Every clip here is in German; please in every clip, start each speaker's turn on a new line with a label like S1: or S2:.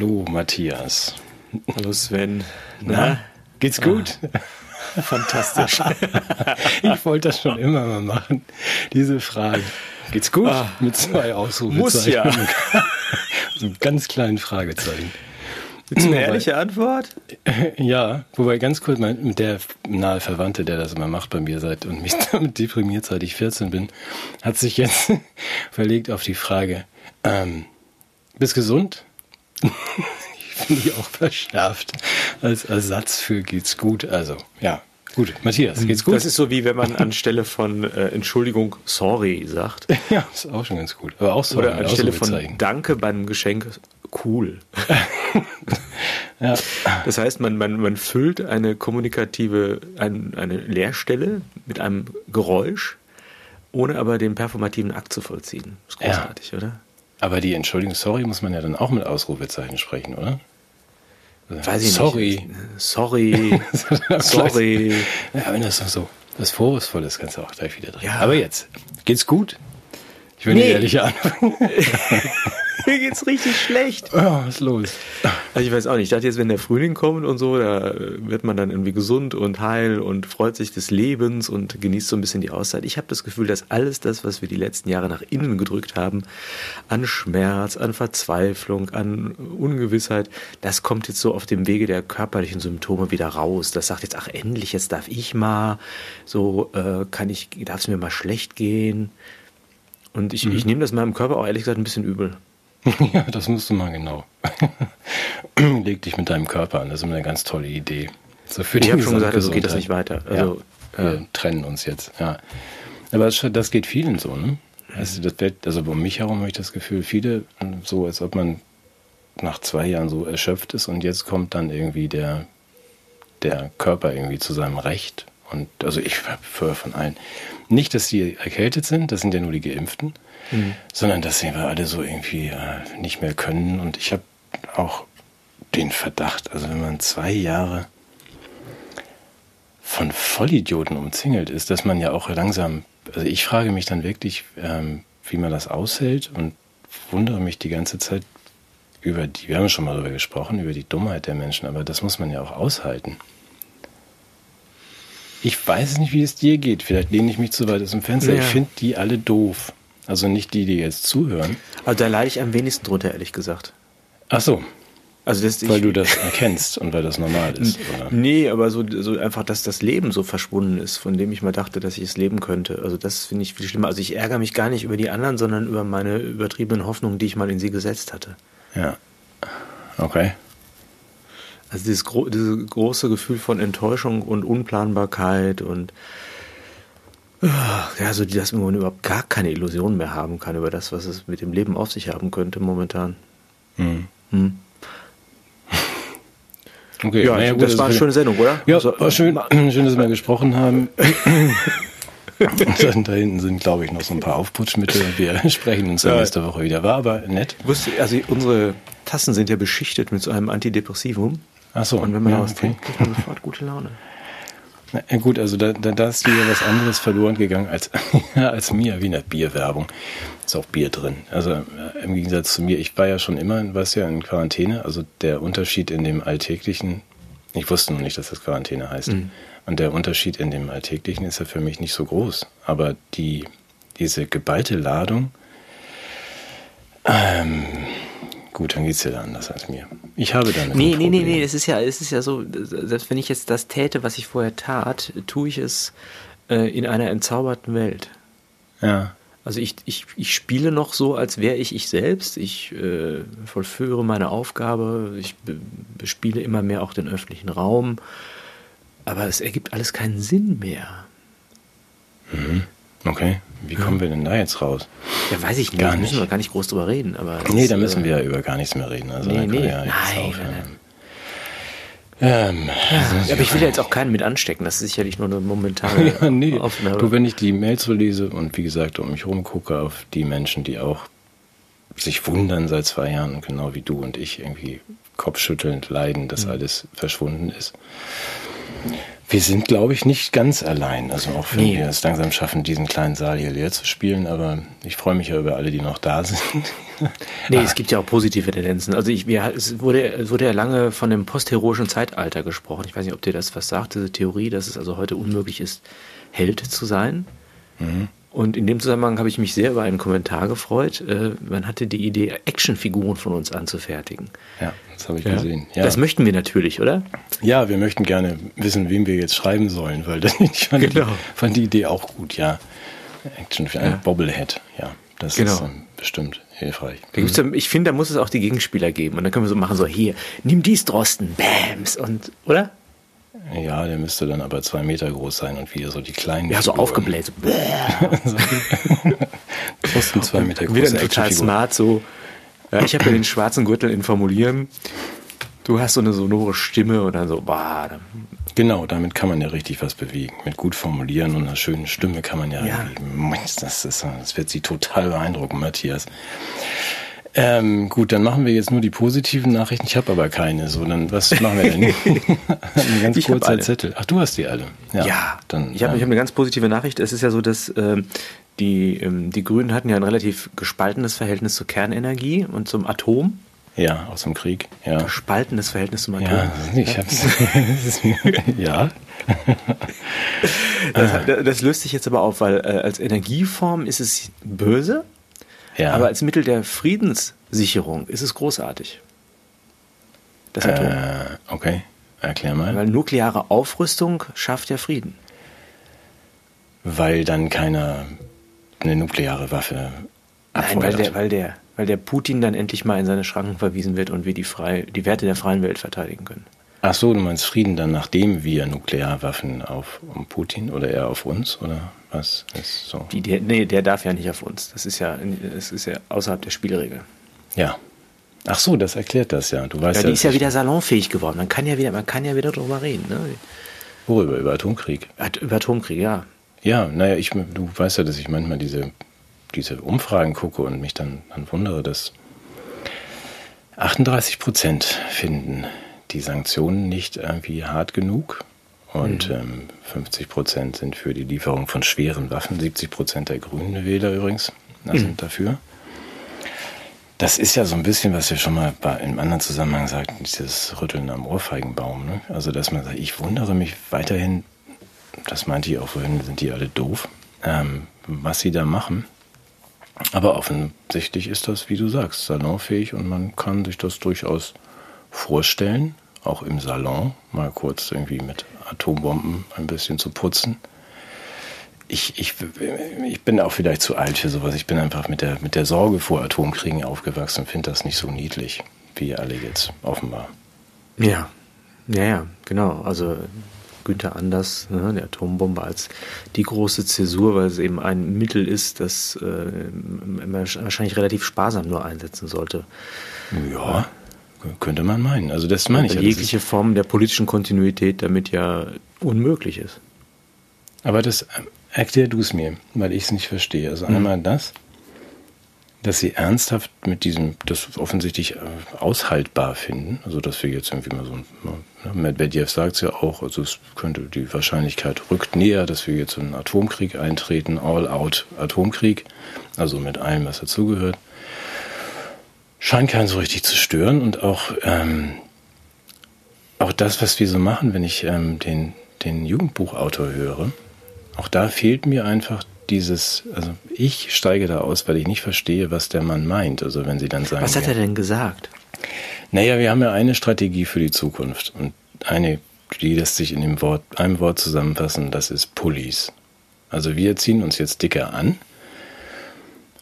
S1: Hallo Matthias.
S2: Hallo Sven.
S1: Na, geht's gut?
S2: Ah, fantastisch.
S1: ich wollte das schon immer mal machen, diese Frage. Geht's gut?
S2: Ah,
S1: Mit zwei Ausrufezeichen.
S2: muss ja.
S1: so einem ganz kleinen Fragezeichen.
S2: Du eine ehrliche Antwort?
S1: Ja, wobei ganz kurz, mein, der nahe Verwandte, der das immer macht bei mir seit und mich damit deprimiert, seit ich 14 bin, hat sich jetzt verlegt auf die Frage, ähm, bist gesund? ich finde die auch verschärft als Ersatz für geht's gut. Also, ja, gut. Matthias, geht's gut?
S2: Das ist so wie wenn man anstelle von äh, Entschuldigung sorry sagt.
S1: ja, ist auch schon ganz gut. Aber auch so
S2: Oder anstelle von. Danke beim Geschenk cool.
S1: Ja.
S2: Das heißt, man, man, man füllt eine kommunikative, ein, eine Leerstelle mit einem Geräusch, ohne aber den performativen Akt zu vollziehen. ist
S1: Ja.
S2: großartig, oder?
S1: Aber die Entschuldigung, sorry, muss man ja dann auch mit Ausrufezeichen sprechen, oder?
S2: Weiß ich
S1: sorry.
S2: nicht. Sorry. Sorry.
S1: Ja, wenn das so was Vorwurfsvoll ist, kannst du auch gleich wieder drin.
S2: Ja.
S1: Aber jetzt, geht's gut? Ich will
S2: Nee.
S1: eine ehrliche Antwort.
S2: Mir geht's richtig schlecht.
S1: Oh, was ist los?
S2: Also ich weiß auch nicht, ich dachte jetzt, wenn der Frühling kommt und so, da wird man dann irgendwie gesund und heil und freut sich des Lebens und genießt so ein bisschen die Auszeit. Ich habe das Gefühl, dass alles das, was wir die letzten Jahre nach innen gedrückt haben, an Schmerz, an Verzweiflung, an Ungewissheit, das kommt jetzt so auf dem Wege der körperlichen Symptome wieder raus. Das sagt jetzt, ach endlich, jetzt darf ich mal, so äh, kann ich, darf es mir mal schlecht gehen. Und ich, ich nehme das meinem Körper auch ehrlich gesagt ein bisschen übel.
S1: Ja, das musst du mal genau. Leg dich mit deinem Körper an, das ist eine ganz tolle Idee. So für
S2: Ich habe schon gesagt, so
S1: Gesamtgesundheit.
S2: geht das nicht weiter. Also,
S1: ja, wir trennen uns jetzt, ja. Aber das, das geht vielen so, ne? Also, das wird, also um mich herum habe ich das Gefühl, viele so, als ob man nach zwei Jahren so erschöpft ist und jetzt kommt dann irgendwie der, der Körper irgendwie zu seinem Recht. Und also ich höre von allen. Nicht, dass die erkältet sind, das sind ja nur die Geimpften, sondern dass sie alle so irgendwie äh, nicht mehr können. Und ich habe auch den Verdacht, also wenn man zwei Jahre von Vollidioten umzingelt ist, dass man ja auch langsam, also ich frage mich dann wirklich, ähm, wie man das aushält und wundere mich die ganze Zeit über die, wir haben schon mal darüber gesprochen, über die Dummheit der Menschen, aber das muss man ja auch aushalten. Ich weiß nicht, wie es dir geht. Vielleicht lehne ich mich zu weit aus dem Fenster.
S2: Ja.
S1: Ich finde die alle doof. Also nicht die, die jetzt zuhören.
S2: Also da leide ich am wenigsten drunter, ehrlich gesagt.
S1: Ach so,
S2: Also das,
S1: weil
S2: ich,
S1: du das erkennst und weil das normal ist. Oder?
S2: Nee, aber so, so einfach, dass das Leben so verschwunden ist, von dem ich mal dachte, dass ich es leben könnte. Also das finde ich viel schlimmer. Also ich ärgere mich gar nicht über die anderen, sondern über meine übertriebenen Hoffnungen, die ich mal in sie gesetzt hatte.
S1: Ja. Okay.
S2: Also dieses, gro dieses große Gefühl von Enttäuschung und Unplanbarkeit und ah, ja, so dass man überhaupt gar keine Illusionen mehr haben kann über das, was es mit dem Leben auf sich haben könnte momentan.
S1: Hm.
S2: Hm.
S1: Okay,
S2: Ja,
S1: naja, gut,
S2: das war eine schöne Sendung, oder?
S1: Ja,
S2: Also,
S1: war schön, schön, dass wir gesprochen haben. Und dann da hinten sind, glaube ich, noch so ein paar Aufputschmittel. Wir sprechen uns dann
S2: Ja.
S1: nächste Woche wieder. War aber nett.
S2: Wusst du, also unsere Tassen sind ja beschichtet mit so einem Antidepressivum.
S1: Ach so.
S2: Und wenn man
S1: ja,
S2: da was
S1: okay.
S2: trinkt, kriegt man sofort gute Laune.
S1: Na, gut, also da, da, da ist dir was anderes verloren gegangen als, als mir, wie in der Bierwerbung. Ist auch Bier drin. Also äh, im Gegensatz zu mir, ich war ja schon immer, was ja in Quarantäne, also der Unterschied in dem alltäglichen, ich wusste noch nicht, dass das Quarantäne heißt. Und der Unterschied in dem alltäglichen ist ja für mich nicht so groß. Aber die, diese geballte Ladung, ähm, gut, dann geht's dir da anders als mir. Ich habe damit
S2: Nee, nee, nee, nee, es ist ja, es ist ja so, selbst wenn ich jetzt das täte, was ich vorher tat, tue ich es äh, in einer entzauberten Welt.
S1: Ja.
S2: Also ich, ich, ich spiele noch so, als wäre ich ich selbst. Ich äh, vollführe meine Aufgabe. Ich be bespiele immer mehr auch den öffentlichen Raum. Aber es ergibt alles keinen Sinn mehr.
S1: Okay. Wie kommen wir denn da jetzt raus?
S2: Ja, weiß ich nicht.
S1: Gar
S2: Da müssen
S1: nicht.
S2: wir gar nicht groß drüber reden. Aber
S1: Nee, da müssen
S2: äh,
S1: wir ja über gar nichts mehr reden. Also
S2: Nee, nee.
S1: ja
S2: Nein,
S1: aufhören.
S2: nein,
S1: Ähm,
S2: Ja, aber ich will ja jetzt auch keinen mit anstecken. Das ist sicherlich nur eine momentane
S1: ja, nee.
S2: Aufnahme.
S1: Du, wenn ich die Mails so lese und wie gesagt um mich rumgucke auf die Menschen, die auch sich wundern seit zwei Jahren, genau wie du und ich, irgendwie kopfschüttelnd leiden, dass
S2: Mhm.
S1: alles verschwunden ist, Wir sind, glaube ich, nicht ganz allein. Also auch wenn
S2: Nee.
S1: wir es langsam schaffen, diesen kleinen Saal hier leer zu spielen. Aber ich freue mich ja über alle, die noch da sind.
S2: Nee, es gibt ja auch positive Tendenzen. Also ich, wir, es wurde, es wurde ja lange von dem postheroischen Zeitalter gesprochen. Ich weiß nicht, ob dir das was sagt, diese Theorie, dass es also heute unmöglich ist, Held zu sein. Und in dem Zusammenhang habe ich mich sehr über einen Kommentar gefreut. Äh, Man hatte die Idee, Actionfiguren von uns anzufertigen.
S1: Ja, das habe ich gesehen. Ja.
S2: Das möchten wir natürlich, oder?
S1: ja, wir möchten gerne wissen, wem wir jetzt schreiben sollen, weil das, ich fand,
S2: Genau.
S1: die, fand die Idee auch gut, ja. Action für ein Bobblehead, ja. Das
S2: Genau.
S1: ist bestimmt hilfreich.
S2: Ja, ich finde, da muss es auch die Gegenspieler geben. Und dann können wir so machen, so hier, nimm dies, Drosten, Bams, und, oder?
S1: Ja, der müsste dann aber zwei Meter groß sein und wieder so die kleinen.
S2: Ja, so
S1: Figuren.
S2: aufgebläht. So,
S1: Trotzdem zwei Meter groß.
S2: Wieder total smart, so. Ja, ich habe ja den schwarzen Gürtel in Formulieren. Du hast so eine sonore Stimme und dann so, bah, dann
S1: Genau, damit kann man ja richtig was bewegen. Mit gut formulieren und einer schönen Stimme kann man ja,
S2: Ja.
S1: irgendwie- das, ist, das wird sie total beeindrucken, Matthias. Ähm, gut, dann machen wir jetzt nur die positiven Nachrichten. Ich habe aber keine. So, dann was machen wir denn? Ein ganz
S2: Ich
S1: kurzer. Zettel. Ach, du hast die alle.
S2: Ja,
S1: dann.
S2: ich habe ich hab
S1: ähm,
S2: eine ganz positive Nachricht. Es ist ja so, dass ähm, die, ähm, die Grünen hatten ja ein relativ gespaltenes Verhältnis zur Kernenergie und zum Atom.
S1: ja, aus dem Krieg. Ja.
S2: Gespaltenes Verhältnis zum Atom.
S1: Ja, ich hab's. ja.
S2: Das, das löst sich jetzt aber auf, weil äh, als Energieform ist es böse,
S1: Ja.
S2: aber als Mittel der Friedenssicherung ist es großartig. Das Atom.
S1: äh, okay, erklär mal.
S2: Weil nukleare Aufrüstung schafft ja Frieden.
S1: Weil dann keiner eine nukleare Waffe
S2: Nein, weil
S1: abfeuert.
S2: der, weil, der, weil der Putin dann endlich mal in seine Schranken verwiesen wird und wir die, frei, die Werte der freien Welt verteidigen können.
S1: Ach so, du meinst Frieden dann, nachdem wir Nuklearwaffen auf um Putin oder eher auf uns oder was ist so?
S2: Die, der, nee, der darf ja nicht auf uns. Das ist ja, das ist ja außerhalb der Spielregel.
S1: Ja. Ach so, das erklärt das ja. Du weißt
S2: Ja,
S1: ja,
S2: die ist ja
S1: dass ich-
S2: wieder salonfähig geworden. Man kann ja wieder, man kann ja wieder drüber reden. Ne?
S1: worüber über Atomkrieg.
S2: Über Atomkrieg, ja.
S1: Ja, naja, ich, du weißt ja, dass ich manchmal diese, diese Umfragen gucke und mich dann, dann wundere, dass 38 Prozent finden die Sanktionen nicht irgendwie hart genug und ähm, 50 Prozent sind für die Lieferung von schweren Waffen. 70 Prozent der Grünen Wähler übrigens äh, sind dafür. Das ist ja so ein bisschen, was wir schon mal bei, im anderen Zusammenhang sagten, dieses Rütteln am Ohrfeigenbaum. Ne? Also, dass man sagt, ich wundere mich weiterhin, das meinte ich auch vorhin, sind die alle doof, ähm, was sie da machen. Aber offensichtlich ist das, wie du sagst, salonfähig und man kann sich das durchaus vorstellen, auch im Salon mal kurz irgendwie mit Atombomben ein bisschen zu putzen. Ich, ich, ich bin auch vielleicht zu alt für sowas. Ich bin einfach mit der, mit der Sorge vor Atomkriegen aufgewachsen und finde das nicht so niedlich, wie alle jetzt offenbar.
S2: Ja, ja, ja, genau. Also Günther Anders, ne, der Atombombe als die große Zäsur, weil es eben ein Mittel ist, das äh, man wahrscheinlich relativ sparsam nur einsetzen sollte.
S1: Ja, könnte man meinen. Also das meine ich ja.
S2: jegliche Form der politischen Kontinuität damit ja unmöglich ist.
S1: Aber das ähm, erklär du es mir, weil ich es nicht verstehe.
S2: Mhm.
S1: Also einmal das, dass sie ernsthaft mit diesem, das offensichtlich äh, aushaltbar finden. Also dass wir jetzt irgendwie mal so, ein- ne, Medvedev sagt es ja auch, also es könnte die Wahrscheinlichkeit rückt näher, dass wir jetzt in einen Atomkrieg eintreten, all-out Atomkrieg, also mit allem, was dazugehört. Scheint keinen so richtig zu stören und auch ähm, auch das, was wir so machen, wenn ich ähm, den, den Jugendbuchautor höre, auch da fehlt mir einfach dieses, also ich steige da aus, weil ich nicht verstehe, was der Mann meint. Also wenn sie dann sagen,
S2: Was hat er denn gesagt?
S1: naja, wir haben ja eine Strategie für die Zukunft und eine, die lässt sich in dem Wort, einem Wort zusammenfassen, das ist Pullis. Also wir ziehen uns jetzt dicker an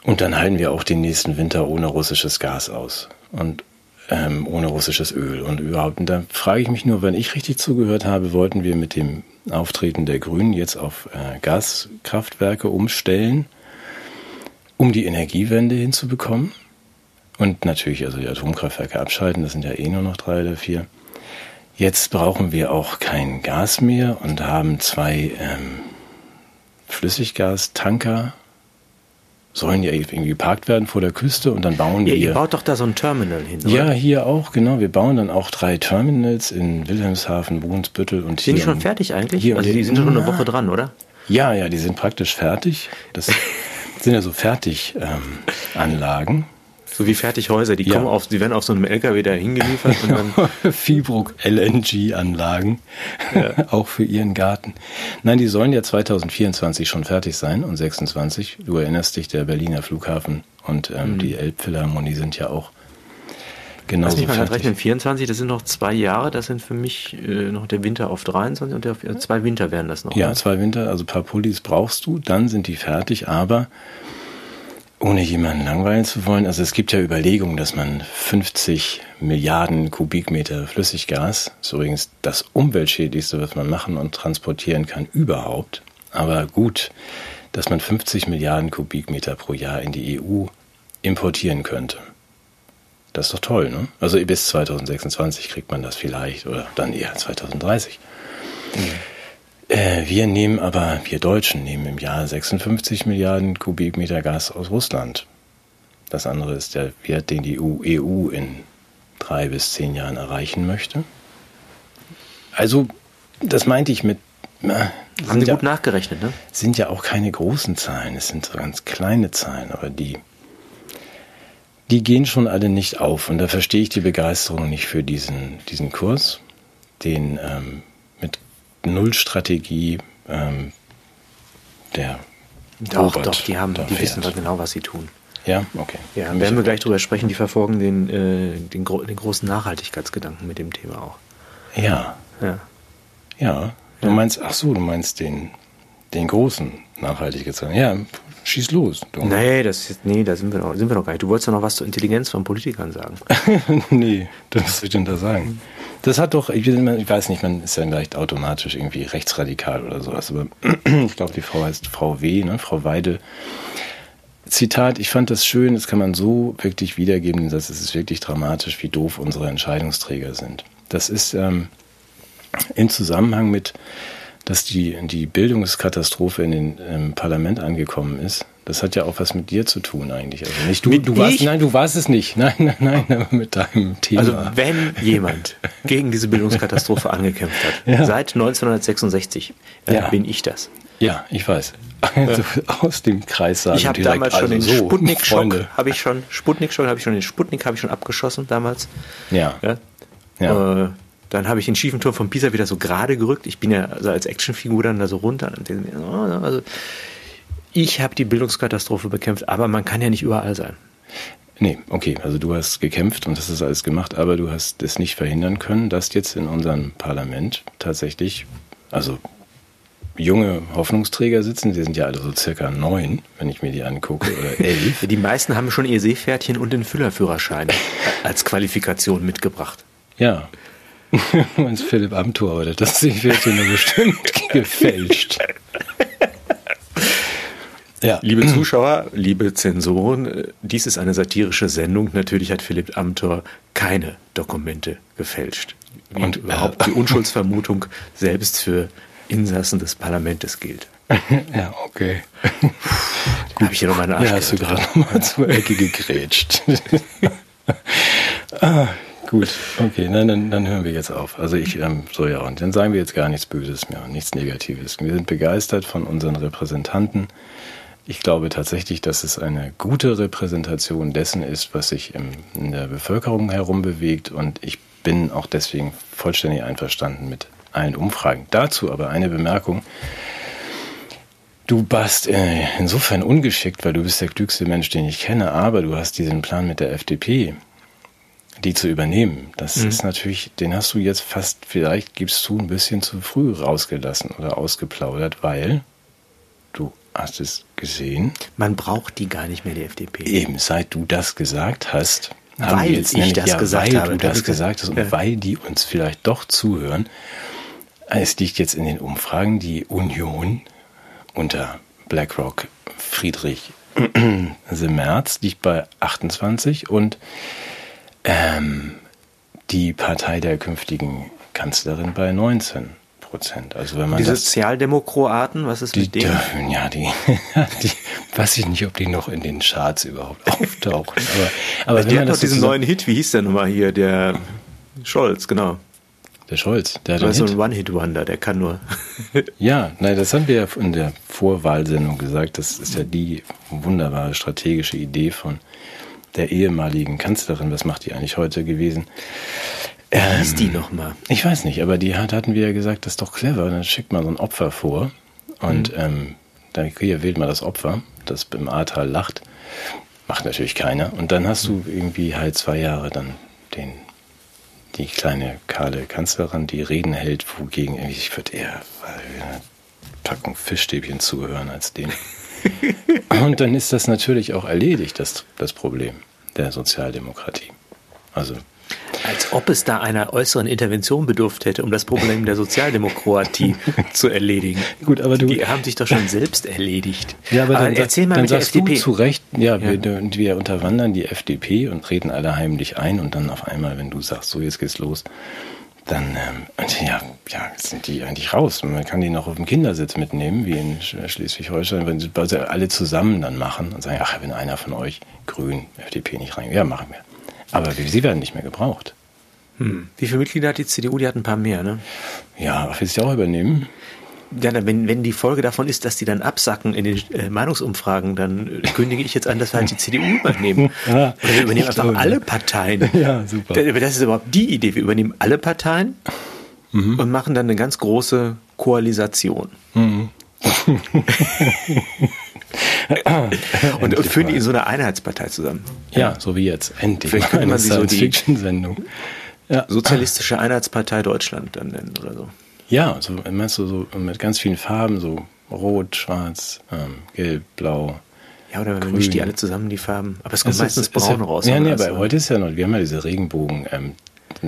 S1: und dann halten wir auch den nächsten Winter ohne russisches Gas aus und ähm, ohne russisches Öl und überhaupt. Und da frage ich mich nur, wenn ich richtig zugehört habe, wollten wir mit dem Auftreten der Grünen jetzt auf äh, Gaskraftwerke umstellen, um die Energiewende hinzubekommen. Und natürlich also die Atomkraftwerke abschalten, das sind ja eh nur noch drei oder vier. Jetzt brauchen wir auch kein Gas mehr und haben zwei ähm, Flüssiggastanker sollen ja irgendwie geparkt werden vor der Küste und dann bauen ja, wir.
S2: Ihr baut doch da so ein Terminal hin, oder?
S1: Ja, hier auch, genau. Wir bauen dann auch drei Terminals in Wilhelmshaven, Brunsbüttel und
S2: hier. Sind die schon fertig eigentlich? Hier also die sind schon eine Woche dran, oder?
S1: Ja, ja, die sind praktisch fertig. Das sind ja so Fertiganlagen. Ähm,
S2: so wie Fertighäuser, die ja. kommen auf, die werden auf so einem LKW da hingeliefert und
S1: dann. Fibrook LNG-Anlagen. Ja. auch für ihren Garten. Nein, die sollen ja 2024 schon fertig sein und 26. Du erinnerst dich, der Berliner Flughafen und ähm, mhm. die Elbphilharmonie sind ja auch genau so
S2: fertig. rechnen, 24, das sind noch zwei Jahre, das sind für mich äh, noch der Winter auf 23 und der, äh, zwei Winter werden das noch.
S1: Ja, ne? zwei Winter, also ein paar Pullis brauchst du, dann sind die fertig, aber ohne jemanden langweilen zu wollen, also es gibt ja Überlegungen, dass man 50 Milliarden Kubikmeter Flüssiggas, ist übrigens das umweltschädlichste, was man machen und transportieren kann überhaupt, aber gut, dass man 50 Milliarden Kubikmeter pro Jahr in die EU importieren könnte. Das ist doch toll, ne? Also bis 2026 kriegt man das vielleicht oder dann eher 2030. Mhm. Äh, wir nehmen aber, wir Deutschen nehmen im Jahr 56 Milliarden Kubikmeter Gas aus Russland. Das andere ist der Wert, den die EU e in drei bis zehn Jahren erreichen möchte. Also, das meinte ich mit.
S2: Äh, Haben Sie ja, gut nachgerechnet, ne?
S1: Sind ja auch keine großen Zahlen, es sind so ganz kleine Zahlen, aber die, die gehen schon alle nicht auf. Und da verstehe ich die Begeisterung nicht für diesen, diesen Kurs, den ähm, Nullstrategie ähm, der
S2: Doch, Robert doch, die haben, die wissen doch genau, was sie tun.
S1: Ja, okay.
S2: Ja, dann werden wir gleich drüber sprechen, die verfolgen den, äh, den, den, großen Nachhaltigkeitsgedanken mit dem Thema auch.
S1: Ja. Ja. Ja. Du meinst, ach so, du meinst den, den großen Nachhaltigkeitsgedanken. Ja, schieß los.
S2: Du. Nee, das, nee, da sind wir, noch, sind wir noch gar nicht. Du wolltest doch noch was zur Intelligenz von Politikern sagen.
S1: nee, was soll ich denn da sagen? Das hat doch, ich, weiß nicht, man ist ja vielleicht automatisch irgendwie rechtsradikal oder sowas, aber ich glaube, die Frau heißt Frau W., ne? Frau Weide. Zitat, ich fand das schön, das kann man so wirklich wiedergeben, dass es ist wirklich dramatisch, wie doof unsere Entscheidungsträger sind. Das ist ähm, im Zusammenhang mit, dass die, die Bildungskatastrophe in den im Parlament angekommen ist, das hat ja auch was mit dir zu tun eigentlich. Also nicht du, du warst, nein, du warst es nicht. Nein, nein, nein, aber mit deinem Thema.
S2: Also wenn jemand gegen diese Bildungskatastrophe angekämpft hat, ja. seit 1966, äh, ja. bin ich das.
S1: Ja, ich weiß. Also aus dem Kreis sagen
S2: Ich habe damals schon also den so, Sputnik-Schock, habe ich schon, Sputnik-Schock, habe ich schon den Sputnik habe ich schon abgeschossen damals.
S1: Ja.
S2: ja. ja. Äh, dann habe ich den schiefen Turm von Pisa wieder so gerade gerückt. Ich bin ja also als Actionfigur dann da so runter. Also ich habe die Bildungskatastrophe bekämpft, aber man kann ja nicht überall sein.
S1: Nee, okay, also du hast gekämpft und das ist alles gemacht, aber du hast es nicht verhindern können, dass jetzt in unserem Parlament tatsächlich, also junge Hoffnungsträger sitzen, die sind ja alle so circa neun, wenn ich mir die angucke, oder elf.
S2: Die meisten haben schon ihr Seepferdchen und den Füllerführerschein als Qualifikation mitgebracht.
S1: Ja. Meinst Philipp Amthor, oder das Seepferdchen nur bestimmt gefälscht.
S2: Ja. Liebe Zuschauer, liebe Zensoren, dies ist eine satirische Sendung. Natürlich hat Philipp Amthor keine Dokumente gefälscht. Wie Und überhaupt die Unschuldsvermutung selbst für Insassen des Parlaments gilt.
S1: Ja, okay.
S2: Habe ich hier noch meine Arsch
S1: Ja, hast du gerade nochmal zur Ecke gegrätscht. ah, gut, okay, dann, dann, dann hören wir jetzt auf. Also ich, ähm, so ja, und dann sagen wir jetzt gar nichts Böses mehr, nichts Negatives. Wir sind begeistert von unseren Repräsentanten. Ich glaube tatsächlich, dass es eine gute Repräsentation dessen ist, was sich im, in der Bevölkerung herum bewegt. Und ich bin auch deswegen vollständig einverstanden mit allen Umfragen. Dazu aber eine Bemerkung. Du warst äh, insofern ungeschickt, weil du bist der klügste Mensch, den ich kenne, aber du hast diesen Plan mit der FDP, die zu übernehmen. Das mhm. ist natürlich, den hast du jetzt fast, vielleicht gibst du ein bisschen zu früh rausgelassen oder ausgeplaudert, weil du Hast es gesehen?
S2: Man braucht die gar nicht mehr, die FDP.
S1: Eben, seit du das gesagt hast,
S2: haben weil jetzt ich das ja, gesagt
S1: weil
S2: habe.
S1: du das gesagt hast und ja. weil die uns vielleicht doch zuhören. Es liegt jetzt in den Umfragen die Union unter BlackRock Friedrich Merz liegt bei 28 und ähm, die Partei der künftigen Kanzlerin bei 19. Prozent. Also wenn man
S2: die Sozialdemokraten, was ist
S1: die,
S2: mit denen?
S1: Ja, die, die weiß ich nicht, ob die noch in den Charts überhaupt auftauchen. Aber,
S2: aber wenn man das diesen neuen Hit, wie hieß der nochmal hier, der Scholz, genau.
S1: Der Scholz,
S2: der hat so ein One-Hit-Wonder, der kann nur.
S1: ja, nein, das haben wir ja in der Vorwahlsendung gesagt. Das ist ja die wunderbare strategische Idee von der ehemaligen Kanzlerin. Was macht die eigentlich heute gewesen?
S2: Ähm, hieß die nochmal?
S1: Ich weiß nicht, aber die hat, hatten wir ja gesagt, das ist doch clever. Dann schickt man so ein Opfer vor und mhm. ähm, dann hier wählt man das Opfer, das im Ahrtal lacht. Macht natürlich keiner. Und dann hast du irgendwie halt zwei Jahre dann den die kleine kahle Kanzlerin, die Reden hält, wogegen ich würde eher eine Packung Fischstäbchen zuhören als dem. Und dann ist das natürlich auch erledigt, das, das Problem der Sozialdemokratie. Also
S2: als ob es da einer äußeren Intervention bedurft hätte, um das Problem der Sozialdemokratie zu erledigen. Gut, aber du, die haben sich doch schon selbst erledigt.
S1: Ja, aber, aber dann, erzähl mal dann mit der FDP. Du zu Recht, ja, ja. Wir, wir, unterwandern die FDP und reden alle heimlich ein und dann auf einmal, wenn du sagst, so jetzt geht's los, dann ähm, ja, ja, sind die eigentlich raus. Man kann die noch auf dem Kindersitz mitnehmen, wie in Schleswig-Holstein, wenn sie alle zusammen dann machen und sagen, ach, wenn einer von euch Grün, FDP nicht rein, ja, machen wir. Aber sie werden nicht mehr gebraucht.
S2: Hm. Wie viele Mitglieder hat die CDU? Die hat ein paar mehr, ne?
S1: Ja, will sie auch übernehmen?
S2: Ja, wenn, wenn die Folge davon ist, dass die dann absacken in den äh, Meinungsumfragen, dann äh, kündige ich jetzt an, dass wir halt die CDU übernehmen. ja, Oder wir übernehmen einfach glaube, alle Parteien. Ja, super. Das ist überhaupt die Idee. Wir übernehmen alle Parteien mhm. und machen dann eine ganz große Koalisation. Mhm. und, und führen die in so einer Einheitspartei zusammen.
S1: Ja, so wie jetzt.
S2: Endlich. Vielleicht könnte man sie so die Sendung. Ja. Sozialistische Einheitspartei Deutschland dann nennen oder so.
S1: Ja, so meinst du so mit ganz vielen Farben, so rot, schwarz, ähm, gelb, blau.
S2: Ja, oder grün. mischt die alle zusammen, die Farben. Aber es kommt es meistens ist, braun
S1: ja,
S2: raus.
S1: Ja, nee, aber heute ist ja noch, wir haben ja diese Regenbogen, ähm,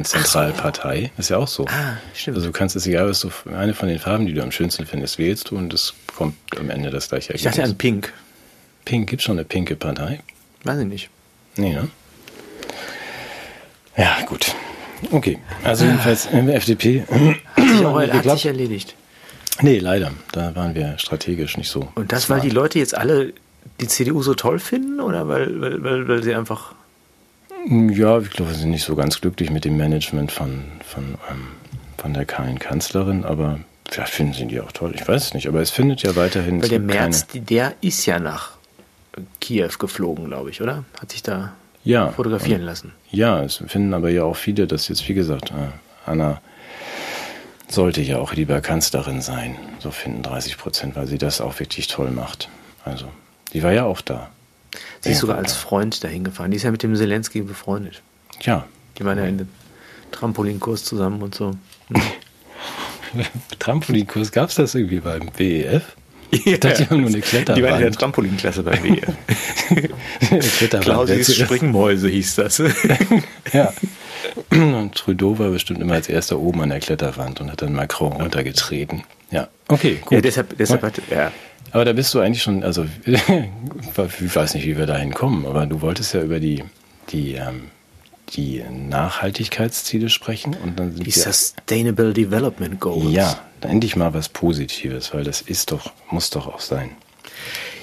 S1: Zentralpartei. So. Ist ja auch so. Ah, stimmt. Also du kannst es egal, was du eine von den Farben, die du am schönsten findest, wählst du und es kommt am Ende das gleiche
S2: Ergebnis. Ich dachte an Pink.
S1: Pink, gibt es schon eine pinke Partei?
S2: Weiß ich nicht.
S1: Nee, ne? Ja, gut. Okay, also jedenfalls der FDP.
S2: Hat sich, auch, hat sich erledigt.
S1: Nee, leider. Da waren wir strategisch nicht so.
S2: Und das, smart. weil die Leute jetzt alle die CDU so toll finden oder weil, weil, weil, weil sie einfach.
S1: Ja, ich glaube, sie sind nicht so ganz glücklich mit dem Management von, von, ähm, von der kleinen Kanzlerin, aber ja, finden sie die auch toll. Ich weiß es nicht, aber es findet ja weiterhin.
S2: Weil der März, der ist ja nach Kiew geflogen, glaube ich, oder? Hat sich da ja, fotografieren lassen.
S1: Ja, es finden aber ja auch viele, dass jetzt, wie gesagt, äh, Anna sollte ja auch lieber Kanzlerin sein. So finden 30 Prozent, weil sie das auch wirklich toll macht. Also, die war ja auch da.
S2: Sie ist sogar als Freund dahin gefahren. Die ist ja mit dem Zelensky befreundet.
S1: Ja.
S2: Die waren ja in dem Trampolinkurs zusammen und so.
S1: Trampolinkurs, gab es das irgendwie beim WEF?
S2: Ja. Das ist ja nur eine Kletterwand. Die waren in der Trampolinklasse bei mir. Klausis Springmäuse hieß das.
S1: ja. Und Trudeau war bestimmt immer als erster oben an der Kletterwand und hat dann Macron runtergetreten. Ja, okay,
S2: gut. Ja, deshalb, deshalb hat, ja.
S1: Aber da bist du eigentlich schon, also ich weiß nicht, wie wir dahin kommen, aber du wolltest ja über die, die ähm, die Nachhaltigkeitsziele sprechen und dann
S2: sind die Sustainable Development Goals.
S1: Ja, endlich mal was Positives, weil das ist doch, muss doch auch sein.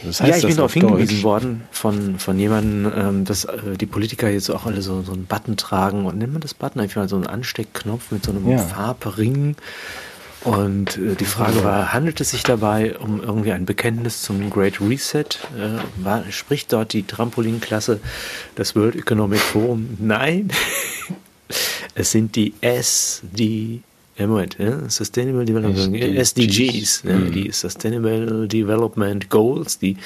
S2: Das heißt, ja, ich bin darauf hingewiesen worden von, von jemandem, ähm, dass äh, die Politiker jetzt auch alle so, so einen Button tragen und nennt man das Button einfach mal so einen Ansteckknopf mit so einem ja. Farbring und äh, die Frage war, handelt es sich dabei um irgendwie ein Bekenntnis zum Great Reset? Äh, war, spricht dort die Trampolinklasse das World Economic Forum? Nein. es sind die S, die ja, Moment, ja, Sustainable Development SDGs, ja, mhm. die Sustainable Development Goals, die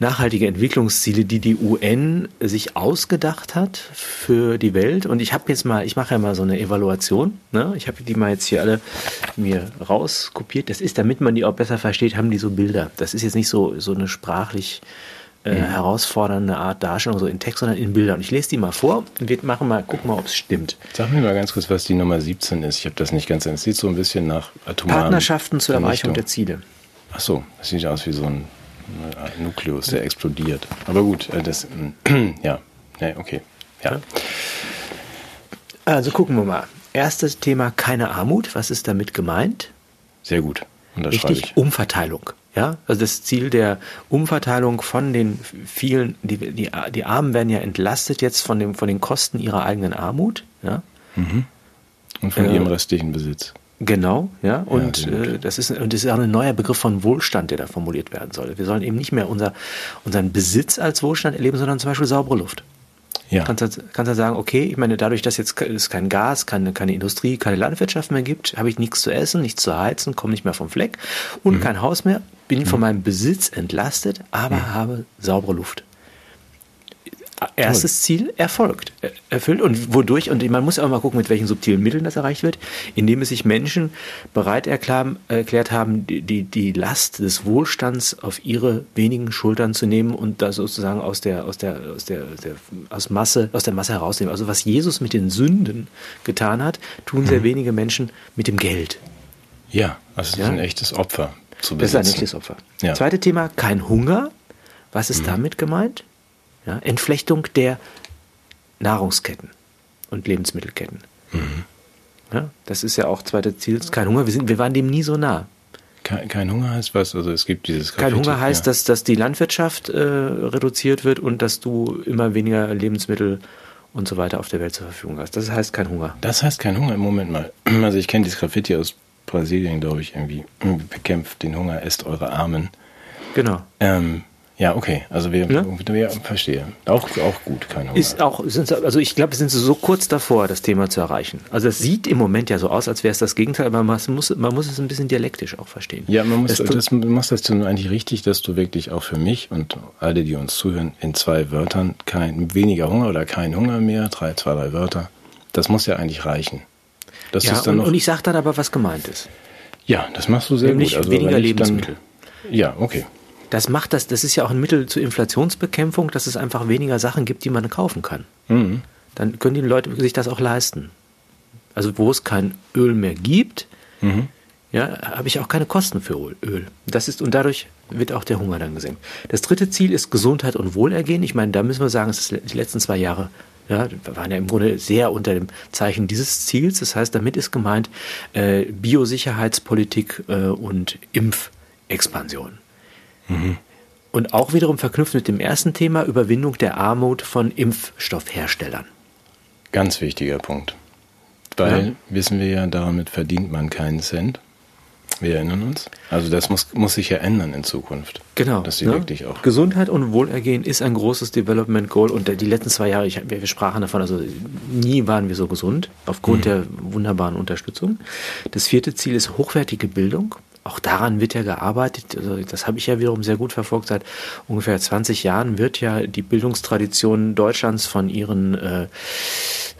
S2: nachhaltige Entwicklungsziele, die die UN sich ausgedacht hat für die Welt. Und ich habe jetzt mal, ich mache ja mal so eine Evaluation. Ne? Ich habe die mal jetzt hier alle mir rauskopiert. Das ist, damit man die auch besser versteht, haben die so Bilder. Das ist jetzt nicht so so eine sprachlich äh, mhm. herausfordernde Art Darstellung, so in Text, sondern in Bildern. Und ich lese die mal vor und wir machen mal, gucken mal, ob es stimmt.
S1: Sag mir mal ganz kurz, was die Nummer 17 ist. Ich habe das nicht ganz, es sieht so ein bisschen nach atomaren
S2: Partnerschaften zur Erreichung der Ziele.
S1: Ach so, das sieht aus wie so ein Nukleus, der explodiert. Aber gut, äh, das, ja, nee, okay, ja.
S2: Also gucken wir mal. Erstes Thema, keine Armut. Was ist damit gemeint?
S1: Sehr gut.
S2: Richtig, ich. Umverteilung. Ja, also das Ziel der Umverteilung von den vielen, die, die, die Armen werden ja entlastet jetzt von, dem, von den Kosten ihrer eigenen Armut. Ja. Mhm.
S1: Und von äh, ihrem restlichen Besitz.
S2: Genau, ja, und ja, äh, das ist und das ist auch ein neuer Begriff von Wohlstand, der da formuliert werden soll. Wir sollen eben nicht mehr unser, unseren Besitz als Wohlstand erleben, sondern zum Beispiel saubere Luft. Ja. Kannst du kannst du sagen, okay, ich meine, dadurch, dass jetzt es kein Gas, keine, keine Industrie, keine Landwirtschaft mehr gibt, habe ich nichts zu essen, nichts zu heizen, komme nicht mehr vom Fleck und mhm. kein Haus mehr, bin mhm. von meinem Besitz entlastet, aber mhm. habe saubere Luft erstes Ziel erfolgt, erfüllt und wodurch, und man muss auch mal gucken, mit welchen subtilen Mitteln das erreicht wird, indem es sich Menschen bereit erklärt haben, die, die Last des Wohlstands auf ihre wenigen Schultern zu nehmen und das sozusagen aus der, aus der, aus der, der aus Masse, aus der Masse herausnehmen. Also was Jesus mit den Sünden getan hat, tun sehr mhm. wenige Menschen mit dem Geld.
S1: Ja, also das ja? ist ein echtes Opfer
S2: zu besitzen. Das ist ein echtes Opfer. Ja. Zweite Thema, kein Hunger. Was ist mhm. damit gemeint? Ja, Entflechtung der Nahrungsketten und Lebensmittelketten. Mhm. Ja, das ist ja auch zweites Ziel. Kein Hunger. Wir, sind, wir waren dem nie so nah.
S1: Kein, kein Hunger heißt was? Also es gibt dieses
S2: Kein Hunger heißt, ja. dass, dass die Landwirtschaft äh, reduziert wird und dass du immer weniger Lebensmittel und so weiter auf der Welt zur Verfügung hast. Das heißt kein Hunger.
S1: Das heißt kein Hunger. Im Moment mal. Also ich kenne dieses Graffiti aus Brasilien, glaube ich, irgendwie. Bekämpft den Hunger, esst eure Armen.
S2: Genau.
S1: Ähm, ja, okay. Also wir, ja? wir verstehe. Auch, auch gut, keine
S2: Hunger. Ist auch, sind, also ich glaube, sind sie so kurz davor, das Thema zu erreichen. Also es sieht im Moment ja so aus, als wäre es das Gegenteil, aber man muss, man muss es ein bisschen dialektisch auch verstehen.
S1: Ja, man muss, das, du machst das eigentlich richtig, dass du wirklich auch für mich und alle, die uns zuhören, in zwei Wörtern kein weniger Hunger oder kein Hunger mehr, drei, zwei, drei Wörter. Das muss ja eigentlich reichen.
S2: Das ja, und, und, ich sage dann aber, was gemeint ist.
S1: Ja, das machst du sehr
S2: Nämlich
S1: gut.
S2: Also weniger Lebensmittel.
S1: Dann, ja, okay.
S2: Das macht das, das ist ja auch ein Mittel zur Inflationsbekämpfung, dass es einfach weniger Sachen gibt, die man kaufen kann. Mhm. Dann können die Leute sich das auch leisten. Also wo es kein Öl mehr gibt, mhm. ja, habe ich auch keine Kosten für Öl. Das ist, und dadurch wird auch der Hunger dann gesenkt. Das dritte Ziel ist Gesundheit und Wohlergehen. Ich meine, da müssen wir sagen, es ist die letzten zwei Jahre ja, waren ja im Grunde sehr unter dem Zeichen dieses Ziels. Das heißt, damit ist gemeint äh, Biosicherheitspolitik äh, und Impfexpansion. Mhm. Und auch wiederum verknüpft mit dem ersten Thema Überwindung der Armut von Impfstoffherstellern.
S1: Ganz wichtiger Punkt. Weil, ja. wissen wir ja, damit verdient man keinen Cent. Wir erinnern uns. Also das muss, muss sich ja ändern in Zukunft.
S2: Genau.
S1: Dass ne? wirklich auch
S2: Gesundheit und Wohlergehen ist ein großes Development Goal und die letzten zwei Jahre, ich, wir, sprachen davon, also nie waren wir so gesund, aufgrund mhm. der wunderbaren Unterstützung. Das vierte Ziel ist hochwertige Bildung auch daran wird ja gearbeitet. Also das habe ich ja wiederum sehr gut verfolgt. Seit ungefähr 20 Jahren wird ja die Bildungstradition Deutschlands von ihren, äh,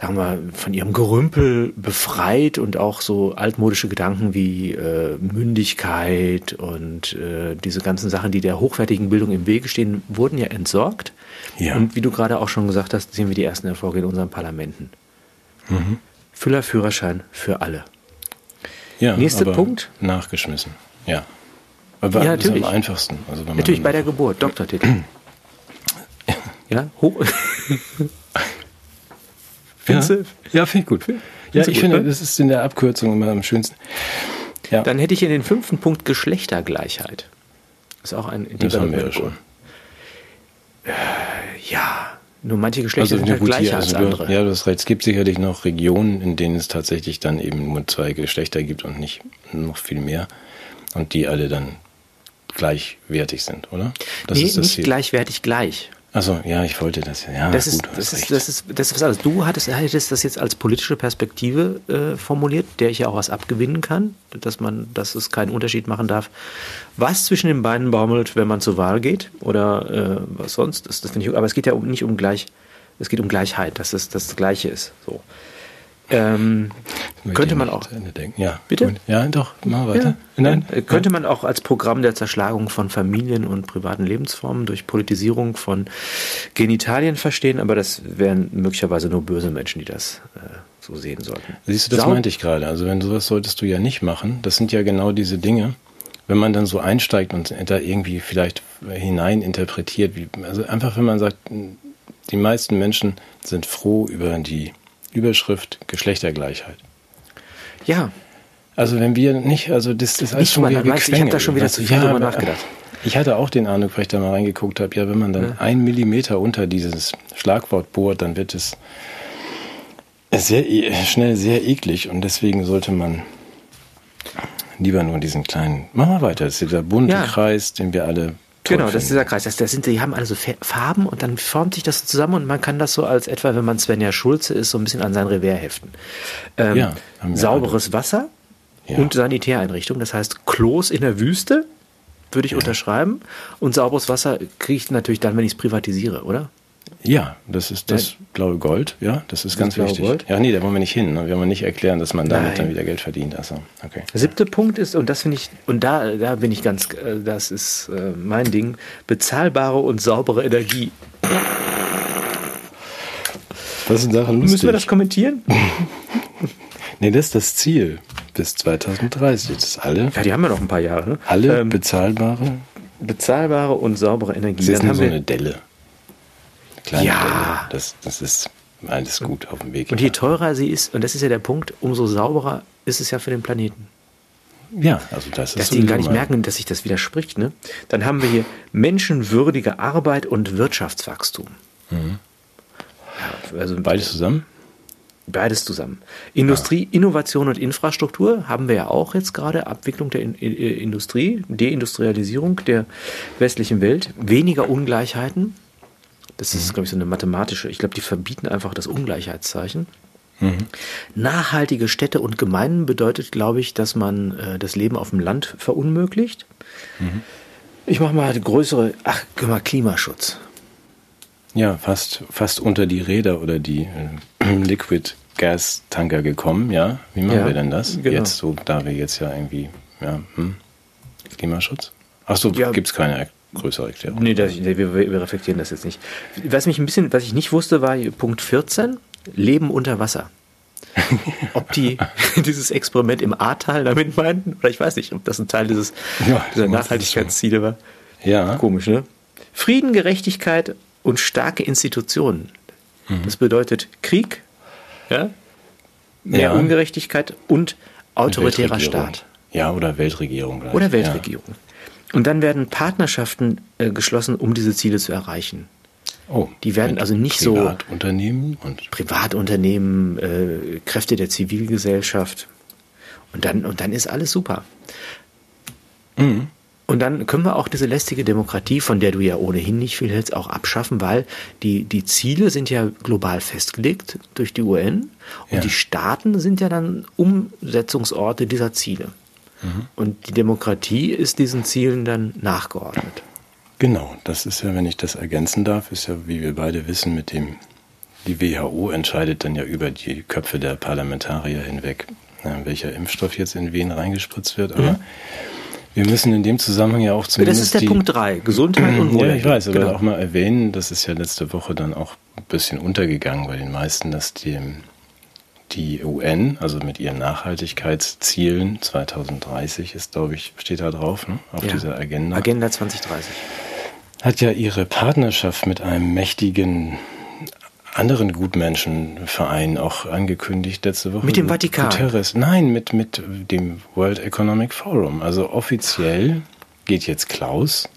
S2: sagen wir, von ihrem Gerümpel befreit und auch so altmodische Gedanken wie äh, Mündigkeit und äh, diese ganzen Sachen, die der hochwertigen Bildung im Wege stehen, wurden ja entsorgt. Ja. Und wie du gerade auch schon gesagt hast, sehen wir die ersten Erfolge in unseren Parlamenten. Mhm. Füllerführerschein für alle.
S1: Ja, Nächster Punkt. Nachgeschmissen, ja.
S2: Aber ja, natürlich.
S1: am einfachsten. Also
S2: natürlich bei der Geburt, Doktortitel. ja, hoch.
S1: ja, ja finde ich gut. Ja, ich gut, finde, ne? das ist in der Abkürzung immer am schönsten.
S2: Ja. Dann hätte ich in den fünften Punkt Geschlechtergleichheit. Das ist auch ein
S1: Das haben wir ja schon.
S2: Äh, ja, nur manche Geschlechter also, sind halt gleicher also als andere.
S1: Ja, du hast recht. Es gibt sicherlich noch Regionen, in denen es tatsächlich dann eben nur zwei Geschlechter gibt und nicht noch viel mehr. Und die alle dann gleichwertig sind, oder?
S2: Das nee, ist das nicht Ziel. gleichwertig gleich.
S1: Also ja, ich wollte das. Ja,
S2: das, gut, ist, das, ist, das, ist, das ist was anderes. Du hattest, hattest das jetzt als politische Perspektive äh, formuliert, der ich ja auch was abgewinnen kann, dass man, dass es keinen Unterschied machen darf, was zwischen den Beinen baumelt, wenn man zur Wahl geht oder äh, was sonst. Das, das ich, aber es geht ja um, nicht um gleich, es geht um Gleichheit, dass es das Gleiche ist. So. Ähm, könnte man auch.
S1: Ja,
S2: bitte?
S1: Ja, doch, mal weiter. Ja.
S2: Nein? Ja. Könnte man auch als Programm der Zerschlagung von Familien und privaten Lebensformen durch Politisierung von Genitalien verstehen, aber das wären möglicherweise nur böse Menschen, die das äh, so sehen sollten.
S1: Siehst du, das Sau meinte ich gerade. Also wenn sowas solltest du ja nicht machen. Das sind ja genau diese Dinge, wenn man dann so einsteigt und da irgendwie vielleicht hinein interpretiert, wie, also einfach wenn man sagt, die meisten Menschen sind froh über die Überschrift Geschlechtergleichheit.
S2: Ja.
S1: Also wenn wir nicht, also das, ist alles schon wieder
S2: du, ich hab da schon wieder zu viel drüber
S1: aber,
S2: nachgedacht.
S1: Ich hatte auch den Eindruck, weil ich da mal reingeguckt habe, ja, wenn man dann
S2: Ja.
S1: ein Millimeter unter dieses Schlagwort bohrt, dann wird es sehr e- schnell sehr eklig und deswegen sollte man lieber nur diesen kleinen, mach mal weiter, das ist dieser bunte
S2: Ja.
S1: Kreis, den wir alle
S2: Genau, das ist dieser Kreis. Das, das sind, die haben alle so Fa- Farben und dann formt sich das so zusammen und man kann das so als etwa, wenn man Svenja Schulze ist, so ein bisschen an sein Revers heften. Ähm,
S1: Ja,
S2: sauberes Wasser
S1: Ja.
S2: und Sanitäreinrichtungen, das heißt Klos in der Wüste, würde ich unterschreiben. Und sauberes Wasser kriege ich natürlich dann, wenn ich es privatisiere, oder?
S1: Ja, das ist das blaue Gold, ja, das ist ganz
S2: blaue
S1: wichtig.
S2: Gold?
S1: Ja, nee, da wollen wir nicht hin. Ne? Wir wollen nicht erklären, dass man damit
S2: Nein.
S1: dann wieder Geld verdient. Also, okay.
S2: Der siebte Punkt ist, und das finde ich, und da, da bin ich ganz, äh, das ist äh, mein Ding, bezahlbare und saubere Energie.
S1: Das ist Sache lustig.
S2: Müssen wir das kommentieren?
S1: Nee, das ist das Ziel bis 2030. Das ist alle,
S2: Ja, die haben ja noch ein paar Jahre. Ne?
S1: alle
S2: Ähm,
S1: bezahlbare.
S2: bezahlbare und saubere Energie.
S1: Das ist nur
S2: haben
S1: so eine Delle. Kleine
S2: Ja.
S1: Delle. Das, das ist alles gut auf dem Weg.
S2: und je teurer sie ist, und das ist ja der Punkt, umso sauberer ist es ja für den Planeten.
S1: ja, also das ist
S2: Dass die gar nicht
S1: mal-
S2: merken, dass sich das widerspricht. Ne? Dann haben wir hier menschenwürdige Arbeit und Wirtschaftswachstum. Ja, also
S1: Beides zusammen?
S2: Beides zusammen. Industrie, Innovation und Infrastruktur haben wir ja auch jetzt gerade. Abwicklung der In I- I- Industrie, Deindustrialisierung der westlichen Welt, weniger Ungleichheiten. Das ist, glaube ich, so eine mathematische. Ich glaube, die verbieten einfach das Ungleichheitszeichen. Nachhaltige Städte und Gemeinden bedeutet, glaube ich, dass man äh, das Leben auf dem Land verunmöglicht. Ich mache mal größere, ach, guck mal, Klimaschutz.
S1: Ja, fast, fast unter die Räder oder die äh, Liquid Gas Tanker gekommen, ja. Wie machen
S2: Ja,
S1: wir denn das?
S2: genau.
S1: Jetzt so, da wir jetzt ja irgendwie, ja, hm, Klimaschutz? Ach so,
S2: Ja.
S1: gibt's keine er- größere Erklärung.
S2: Nee, das, wir, wir reflektieren das jetzt nicht. Was mich ein bisschen, was ich nicht wusste, war Punkt 14, Leben unter Wasser. Ob die dieses Experiment im Ahrtal damit meinten, oder ich weiß nicht, ob das ein Teil dieses,
S1: Ja,
S2: dieser Nachhaltigkeitsziele war.
S1: Ja,
S2: Komisch, ne? Frieden, Gerechtigkeit und starke Institutionen.
S1: Mhm.
S2: Das bedeutet Krieg, ja? mehr
S1: Ja.
S2: Ungerechtigkeit und autoritärer. Staat.
S1: Ja, oder Weltregierung. Gleich.
S2: Oder Weltregierung. Und dann werden Partnerschaften äh, geschlossen, um diese Ziele zu erreichen.
S1: Oh,
S2: Die werden also nicht so-
S1: Privatunternehmen und
S2: Privatunternehmen, äh, Kräfte der Zivilgesellschaft. Und dann, und dann ist alles super.
S1: Mhm.
S2: Und dann können wir auch diese lästige Demokratie, von der du ja ohnehin nicht viel hältst, auch abschaffen, weil die, die Ziele sind ja global festgelegt durch die UN und
S1: Ja.
S2: die Staaten sind ja dann Umsetzungsorte dieser Ziele.
S1: Mhm.
S2: Und die Demokratie ist diesen Zielen dann nachgeordnet.
S1: Genau, das ist ja, wenn ich das ergänzen darf, ist ja, wie wir beide wissen, mit dem, die WHO entscheidet dann ja über die Köpfe der Parlamentarier hinweg, welcher Impfstoff jetzt in wen reingespritzt wird. Aber wir müssen in dem Zusammenhang ja auch
S2: Das
S1: zumindest
S2: ist der
S1: die,
S2: Punkt 3, Gesundheit und
S1: Ja,
S2: Wohlergehen.
S1: ich weiß, aber
S2: Genau.
S1: auch mal erwähnen, das ist ja letzte Woche dann auch ein bisschen untergegangen bei den meisten, dass die, die UN, also mit ihren Nachhaltigkeitszielen 2030 ist, glaube ich, steht da drauf, ne, auf
S2: Ja.
S1: dieser Agenda,
S2: Agenda 2030.
S1: hat ja ihre Partnerschaft mit einem mächtigen anderen Gutmenschenverein auch angekündigt letzte Woche.
S2: Mit dem Vatikan?
S1: Guterres. Nein, mit, mit dem World Economic Forum. Also offiziell geht jetzt Klaus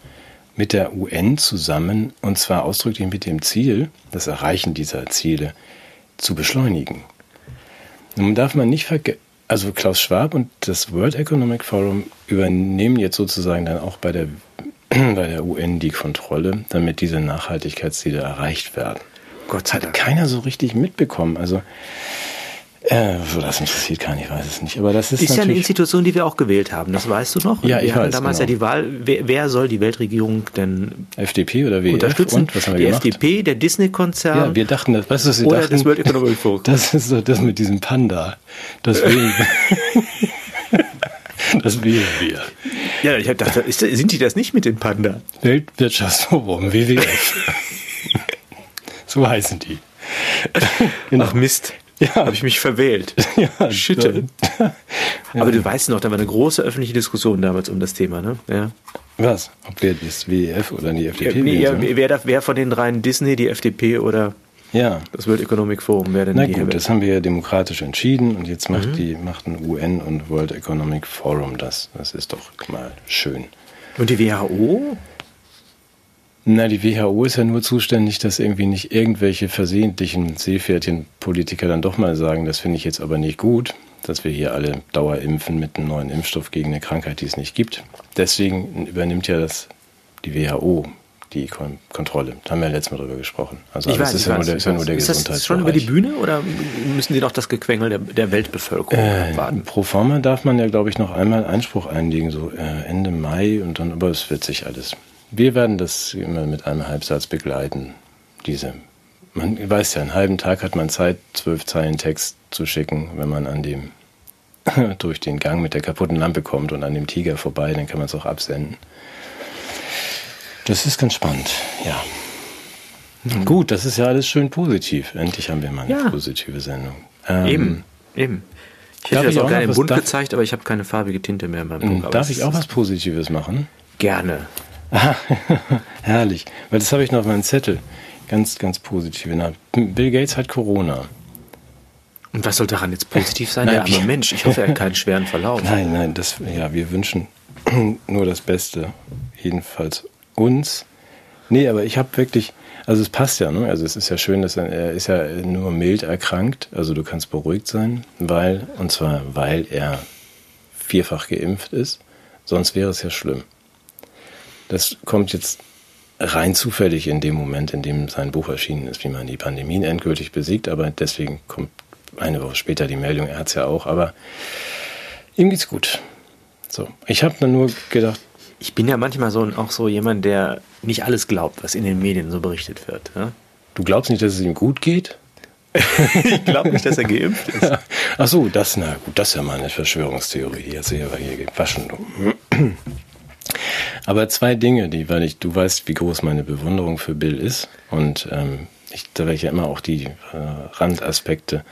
S1: mit der UN zusammen und zwar ausdrücklich mit dem Ziel, das Erreichen dieser Ziele zu beschleunigen. Nun darf man nicht vergessen, also Klaus Schwab und das World Economic Forum übernehmen jetzt sozusagen dann auch bei der, bei der UN die Kontrolle, damit diese Nachhaltigkeitsziele erreicht werden.
S2: Gott sei
S1: hat
S2: Dank.
S1: keiner so richtig mitbekommen. Also, äh, so das interessiert keinen, ich weiß es nicht. Aber das ist,
S2: Ist ja eine Institution, die wir auch gewählt haben, das weißt du noch?
S1: Ja, ich
S2: wir hatten
S1: weiß,
S2: damals
S1: genau.
S2: ja die Wahl, wer, wer soll die Weltregierung denn
S1: FDP oder WEF
S2: unterstützen?
S1: und was haben wir
S2: die
S1: gemacht?
S2: FDP, der Disney-Konzern
S1: Ja, wir dachten, das, weißt du, was wir
S2: oder
S1: dachten?
S2: das World Economic Forum.
S1: Das ist so das mit diesem Panda. Das wählen, das wählen wir.
S2: Ja, ich hab gedacht, sind die das nicht mit den Panda?
S1: Weltwirtschaftsforum, WWF. so heißen die. Genau.
S2: Ach Mist.
S1: Ja.
S2: Habe ich mich verwählt.
S1: Ja,
S2: Schütte.
S1: da-
S2: Aber du weißt noch, da war eine große öffentliche Diskussion damals um das Thema, ne? Ja.
S1: Was? Ob wir das WEF oder die FDP
S2: Nee,
S1: wählen
S2: ja, wer, darf, wer von den dreien Disney, die FDP oder
S1: Ja.
S2: Das World Economic Forum wäre
S1: Na gut, das haben wir ja demokratisch entschieden und jetzt macht
S2: Mhm.
S1: die macht ein UN und World Economic Forum das. Das ist doch mal schön.
S2: Und die WHO?
S1: Na, die WHO ist ja nur zuständig, dass irgendwie nicht irgendwelche versehentlichen Seepferdchenpolitiker dann doch mal sagen, das finde ich jetzt aber nicht gut, dass wir hier alle Dauerimpfen mit einem neuen Impfstoff gegen eine Krankheit, die es nicht gibt. Deswegen übernimmt ja das die WHO die Kon Kontrolle. Da haben wir ja letztes Mal drüber gesprochen. Also
S2: Ich
S1: das
S2: weiß,
S1: ist ja,
S2: weiß,
S1: nur der, ist ja nur der
S2: Ist das schon über die Bühne oder müssen die noch das Gequengel der, der Weltbevölkerung
S1: Äh,
S2: abwarten?
S1: pro forma darf man ja, glaube ich, noch einmal Einspruch einlegen, so äh, Ende Mai und dann, aber es wird sich alles. Wir werden das immer mit einem Halbsatz begleiten. Diese, man weiß ja, einen halben Tag hat man Zeit, zwölf Zeilen Text zu schicken, wenn man an dem durch den Gang mit der kaputten Lampe kommt und an dem Tiger vorbei, dann kann man es auch absenden. Das ist ganz spannend, ja. Gut, das ist ja alles schön positiv. Endlich haben wir mal eine
S2: Ja.
S1: positive Sendung. Ähm,
S2: Eben, eben. Ich hätte das auch
S1: auch
S2: gerne
S1: was-
S2: Bunt gezeigt, aber ich habe keine farbige Tinte mehr in meinem Buch.
S1: Darf ich auch was Positives machen?
S2: Gerne.
S1: Herrlich, weil das habe ich noch auf meinem Zettel. Ganz, ganz positive Nachricht. Bill Gates hat Corona.
S2: Und was soll daran jetzt positiv sein?
S1: Nein,
S2: der arme Mensch. Ich hoffe, er hat keinen schweren Verlauf.
S1: Nein, nein, das, ja, wir wünschen nur das Beste. Jedenfalls uns. Nee, aber ich habe wirklich, also es passt ja, ne? Also es ist ja schön, dass er, er ist ja nur mild erkrankt. Also du kannst beruhigt sein, weil, und zwar weil er vierfach geimpft ist. Sonst wäre es ja schlimm. Das kommt jetzt rein zufällig in dem Moment, in dem sein Buch erschienen ist, wie man die Pandemien endgültig besiegt. Aber deswegen kommt eine Woche später die Meldung, er hat es ja auch. Aber ihm geht's gut. So, ich habe dann nur gedacht,
S2: Ich bin ja manchmal so auch so jemand, der nicht alles glaubt, was in den Medien so berichtet wird. Ja?
S1: du glaubst nicht, dass es ihm gut geht?
S2: Ich glaube nicht, dass er geimpft ist.
S1: Ach so, das, na gut, das ist ja mal eine Verschwörungstheorie. Die hast du ja hier gewaschen. Aber zwei Dinge, die, weil ich, du weißt, wie groß meine Bewunderung für Bill ist und ähm, ich, da werde ich ja immer auch die äh, Randaspekte,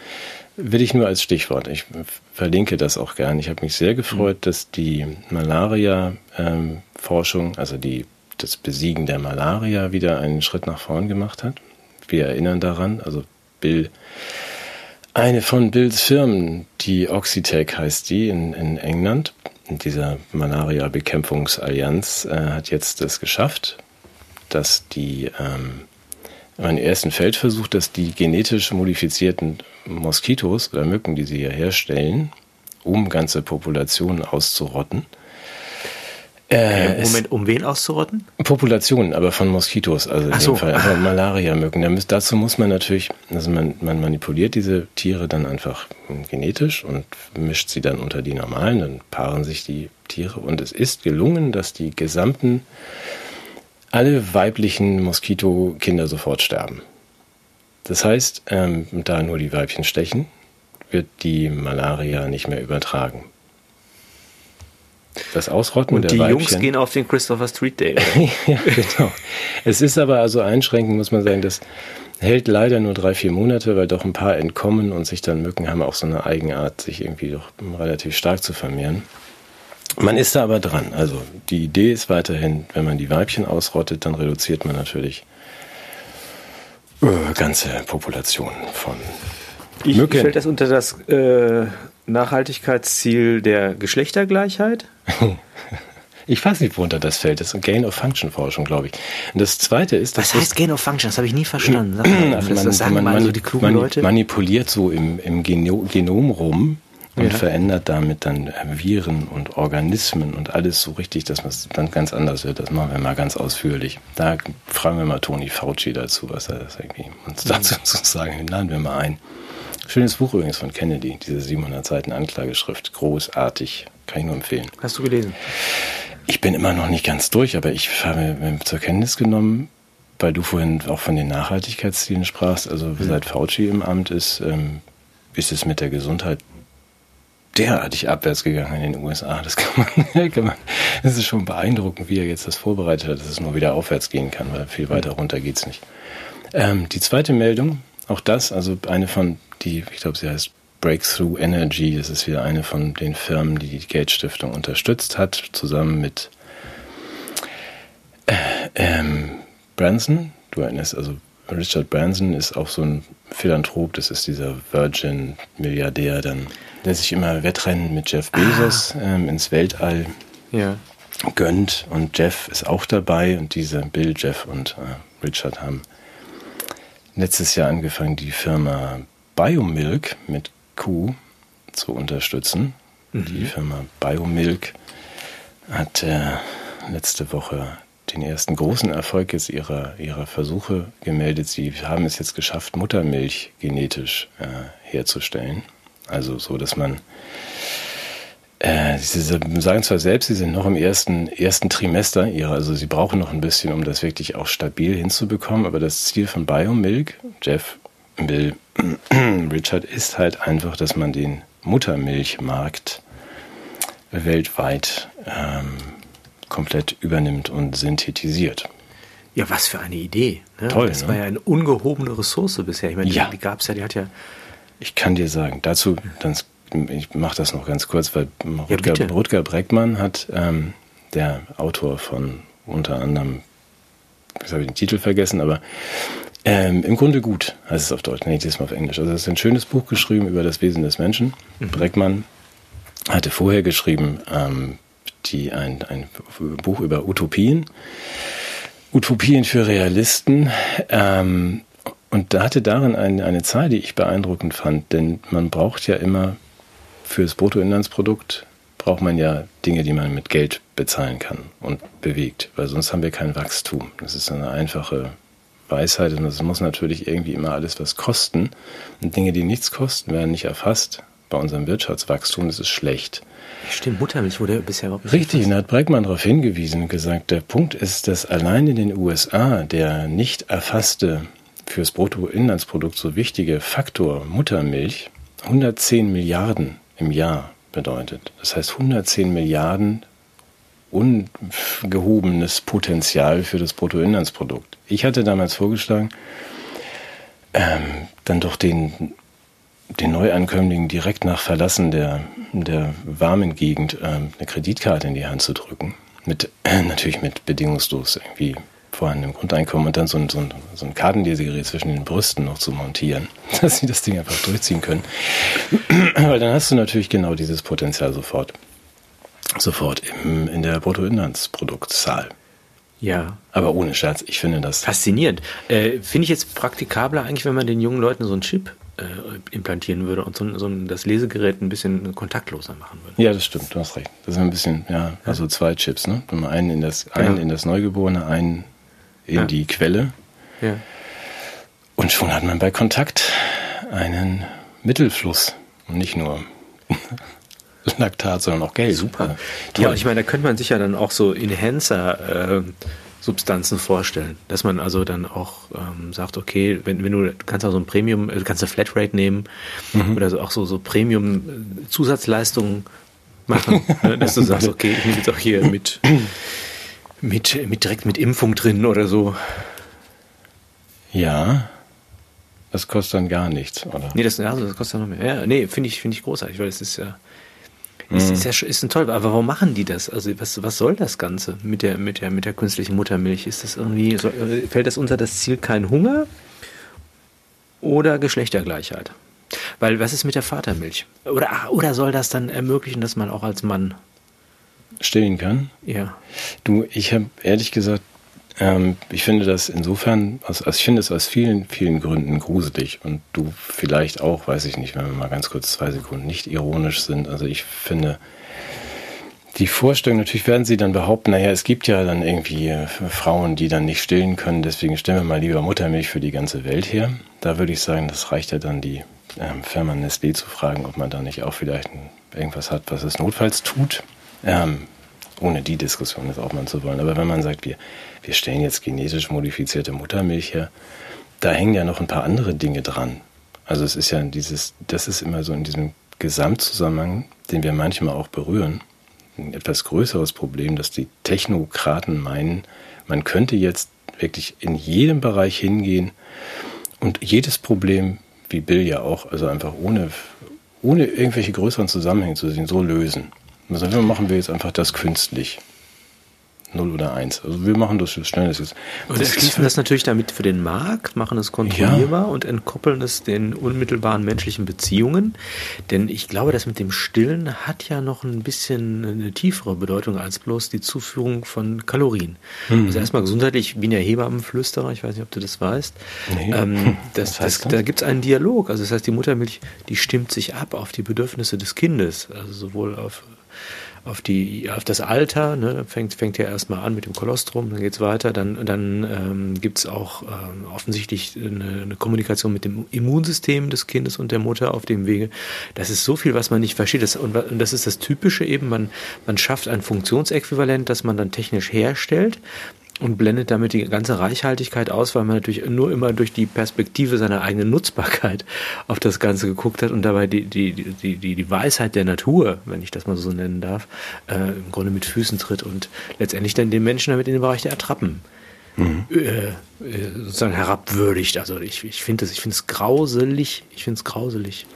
S1: will ich nur als Stichwort. Ich verlinke das auch gern. Ich habe mich sehr gefreut, dass die Malaria-Forschung, also die, das Besiegen der Malaria wieder einen Schritt nach vorn gemacht hat. Wir erinnern daran, also Bill eine von Bills Firmen, die Oxitec heißt die in, in England, dieser Malaria-Bekämpfungsallianz, äh, hat jetzt es geschafft, dass die ähm, einen ersten Feldversuch, dass die genetisch modifizierten Moskitos oder Mücken, die sie hier herstellen, um ganze Populationen auszurotten. Äh, es-
S2: Moment, um wen auszurotten?
S1: Populationen, aber von Moskitos, also in
S2: Ach
S1: dem
S2: so.
S1: Fall einfach Malaria-Mücken. Da Dazu muss man natürlich, also man, man manipuliert diese Tiere dann einfach genetisch und mischt sie dann unter die normalen, dann paaren sich die Tiere und es ist gelungen, dass die gesamten, alle weiblichen Moskitokinder sofort sterben. Das heißt, ähm, da nur die Weibchen stechen, wird die Malaria nicht mehr übertragen. Das Ausrotten
S2: Und
S1: der
S2: die
S1: Weibchen,
S2: Jungs gehen auf den Christopher Street Day.
S1: ja, genau. Es ist aber also einschränkend, muss man sagen, das hält leider nur drei, vier Monate, weil doch ein paar entkommen und sich dann Mücken haben auch so eine Eigenart, sich irgendwie doch relativ stark zu vermehren. Man ist da aber dran. Also die Idee ist weiterhin, wenn man die Weibchen ausrottet, dann reduziert man natürlich äh, ganze Populationen von
S2: Ich,
S1: Mücken.
S2: Fällt das unter das äh, Nachhaltigkeitsziel der Geschlechtergleichheit?
S1: Ich weiß nicht, worunter das fällt. Das ist Gain-of-Function-Forschung, glaube ich. Und das Zweite ist, dass
S2: Was heißt Gain of Function? Das habe ich nie verstanden. Sag mal,
S1: Also man,
S2: das sagen
S1: man,
S2: mal
S1: man,
S2: so die klugen
S1: man
S2: Leute.
S1: manipuliert so im, im Geno Genom rum und
S2: Ja.
S1: verändert damit dann äh, Viren und Organismen und alles so richtig, dass es dann ganz anders wird. Das machen wir mal ganz ausführlich. Da fragen wir mal Toni Fauci dazu, was er das irgendwie uns dazu zu sagen. Den laden wir mal ein. Schönes Buch übrigens von Kennedy, diese 700 Seiten Anklageschrift. Großartig. Kann ich nur empfehlen.
S2: Hast du gelesen?
S1: Ich bin immer noch nicht ganz durch, aber ich habe zur Kenntnis genommen, weil du vorhin auch von den Nachhaltigkeitszielen sprachst, also seit Fauci im Amt ist, ähm, ist es mit der Gesundheit derartig abwärts gegangen in den USA. Das kann man, kann man, das ist schon beeindruckend, wie er jetzt das vorbereitet hat, dass es nur wieder aufwärts gehen kann, weil viel weiter runter geht's nicht. Ähm, die zweite Meldung, auch das, also eine von, die, ich glaube, sie heißt Breakthrough Energy, das ist wieder eine von den Firmen, die die Gates Stiftung unterstützt hat, zusammen mit äh, ähm, Branson. Du erinnerst also Richard Branson ist auch so ein Philanthrop, das ist dieser Virgin-Milliardär, dann, der sich immer Wettrennen mit Jeff Bezos ah. ähm, ins Weltall ja. gönnt. Und Jeff ist auch dabei und diese Bill, Jeff und äh, Richard haben letztes Jahr angefangen, die Firma Biomilk mit Q zu unterstützen. Mhm. Die Firma Biomilk hat äh, letzte Woche den ersten großen Erfolg jetzt ihrer, ihrer Versuche gemeldet. Sie haben es jetzt geschafft, Muttermilch genetisch äh, herzustellen. Also so, dass man äh, sie sagen zwar selbst, sie sind noch im ersten, ersten Trimester ihrer, also sie brauchen noch ein bisschen, um das wirklich auch stabil hinzubekommen, aber das Ziel von Biomilk, Jeff, Bill, Richard, ist halt einfach, dass man den Muttermilchmarkt weltweit ähm, komplett übernimmt und synthetisiert.
S2: Ja, was für eine Idee. Ne? Toll. Das ne? war ja eine ungehobene Ressource bisher. Ich meine, ja. die, die gab es ja, die hat ja.
S1: Ich kann dir sagen, dazu, dann, ich mache das noch ganz kurz, weil Rutger, ja, Rutger Breckmann hat, ähm, der Autor von unter anderem, jetzt habe ich den Titel vergessen, aber ähm, im Grunde gut, heißt es auf Deutsch, nee, diesmal auf Englisch. Also es ist ein schönes Buch geschrieben über das Wesen des Menschen. Mhm. Breckmann hatte vorher geschrieben, ähm, die, ein, ein Buch über Utopien. Utopien für Realisten. Ähm, und da hatte darin eine, eine Zahl, die ich beeindruckend fand, denn man braucht ja immer fürs Bruttoinlandsprodukt braucht man ja Dinge, die man mit Geld bezahlen kann und bewegt, weil sonst haben wir kein Wachstum. Das ist eine einfache Weisheit und das muss natürlich irgendwie immer alles was kosten. Und Dinge, die nichts kosten, werden nicht erfasst bei unserem Wirtschaftswachstum. Das ist schlecht.
S2: Stimmt, Muttermilch wurde bisher überhaupt
S1: nicht Richtig, und da hat Breckmann darauf hingewiesen und gesagt, der Punkt ist, dass allein in den USA der nicht erfasste, fürs Bruttoinlandsprodukt so wichtige Faktor Muttermilch 110 Milliarden im Jahr bedeutet. Das heißt 110 Milliarden ungehobenes Potenzial für das Bruttoinlandsprodukt. Ich hatte damals vorgeschlagen, ähm, dann doch den den Neuankömmlingen direkt nach Verlassen der, der warmen Gegend äh, eine Kreditkarte in die Hand zu drücken. Mit, äh, natürlich mit bedingungslos irgendwie vorhandenem Grundeinkommen und dann so ein, so ein, so ein Kartenlesegerät zwischen den Brüsten noch zu montieren, dass sie das Ding einfach durchziehen können. Weil dann hast du natürlich genau dieses Potenzial sofort. Sofort im, in der Bruttoinlandsproduktzahl.
S2: Ja.
S1: Aber ohne Scherz, ich finde das.
S2: Faszinierend. Äh, finde ich jetzt praktikabler eigentlich, wenn man den jungen Leuten so einen Chip äh, implantieren würde und so, so das Lesegerät ein bisschen kontaktloser machen würde.
S1: Ja, das stimmt, du hast recht. Das ist ein bisschen, ja, also zwei Chips, ne? Wenn man einen in das, genau. einen in das Neugeborene, einen in ja. die Quelle. Ja. Und schon hat man bei Kontakt einen Mittelfluss und nicht nur Laktat, sondern auch Geld.
S2: Super. Ja, ich meine, da könnte man sich ja dann auch so Enhancer äh, Substanzen vorstellen. Dass man also dann auch ähm, sagt, okay, wenn, wenn du, du kannst auch so ein Premium, du kannst eine Flatrate nehmen mhm. oder so, auch so, so Premium-Zusatzleistungen machen, ne, dass du sagst, okay, ich nehme jetzt auch hier mit, mit, mit direkt mit Impfung drin oder so.
S1: Ja. Das kostet dann gar nichts, oder?
S2: Nee, das, also das kostet dann noch mehr. Ja, nee, finde ich, finde ich großartig, weil es ist ja, ist, ist, ja, ist ein toll, aber warum machen die das? Also was, was soll das Ganze mit der, mit der, mit der künstlichen Muttermilch? Ist das irgendwie, so, äh, fällt das unter das Ziel kein Hunger oder Geschlechtergleichheit? Weil was ist mit der Vatermilch? Oder, oder soll das dann ermöglichen, dass man auch als Mann
S1: stillen kann?
S2: Ja.
S1: Du, ich habe ehrlich gesagt ähm, ich finde das insofern, also, also ich finde es aus vielen, vielen Gründen gruselig und du vielleicht auch, weiß ich nicht, wenn wir mal ganz kurz zwei Sekunden nicht ironisch sind. Also ich finde, die Vorstellung, natürlich werden sie dann behaupten, naja, es gibt ja dann irgendwie äh, Frauen, die dann nicht stillen können, deswegen stellen wir mal lieber Muttermilch für die ganze Welt her. Da würde ich sagen, das reicht ja dann die ähm, Firma Nestlé zu fragen, ob man da nicht auch vielleicht irgendwas hat, was es notfalls tut. Ähm, ohne die Diskussion jetzt aufmachen zu wollen. Aber wenn man sagt, wir, wir stellen jetzt genetisch modifizierte Muttermilch her, da hängen ja noch ein paar andere Dinge dran. Also es ist ja dieses, das ist immer so in diesem Gesamtzusammenhang, den wir manchmal auch berühren, ein etwas größeres Problem, dass die Technokraten meinen, man könnte jetzt wirklich in jedem Bereich hingehen und jedes Problem, wie Bill ja auch, also einfach ohne, ohne irgendwelche größeren Zusammenhänge zu sehen, so lösen. Also machen wir jetzt einfach das künstlich. 0 oder 1. Also wir machen das schnell. Das ist,
S2: und schließen das natürlich damit für den Markt, machen es kontrollierbar ja. und entkoppeln es den unmittelbaren menschlichen Beziehungen. Denn ich glaube, das mit dem Stillen hat ja noch ein bisschen eine tiefere Bedeutung als bloß die Zuführung von Kalorien. Mhm. Also erstmal gesundheitlich, ich bin ja Hebammenflüsterer, ich weiß nicht, ob du das weißt. Nee. Ähm, das, das, das, da gibt es einen Dialog. Also das heißt, die Muttermilch, die stimmt sich ab auf die Bedürfnisse des Kindes. Also sowohl auf auf, die, auf das Alter, ne, fängt, fängt ja erstmal an mit dem Kolostrum, dann geht es weiter, dann, dann ähm, gibt es auch ähm, offensichtlich eine, eine, Kommunikation mit dem Immunsystem des Kindes und der Mutter auf dem Wege. Das ist so viel, was man nicht versteht. Das, und, und das ist das Typische eben, man, man schafft ein Funktionsäquivalent, das man dann technisch herstellt und blendet damit die ganze Reichhaltigkeit aus, weil man natürlich nur immer durch die Perspektive seiner eigenen Nutzbarkeit auf das Ganze geguckt hat und dabei die, die, die, die, die Weisheit der Natur, wenn ich das mal so nennen darf, äh, im Grunde mit Füßen tritt und letztendlich dann den Menschen damit in den Bereich der Attrappen mhm. äh, äh sozusagen herabwürdigt. Also ich, ich finde es, ich finde es grauselig. Ich finde es grauselig.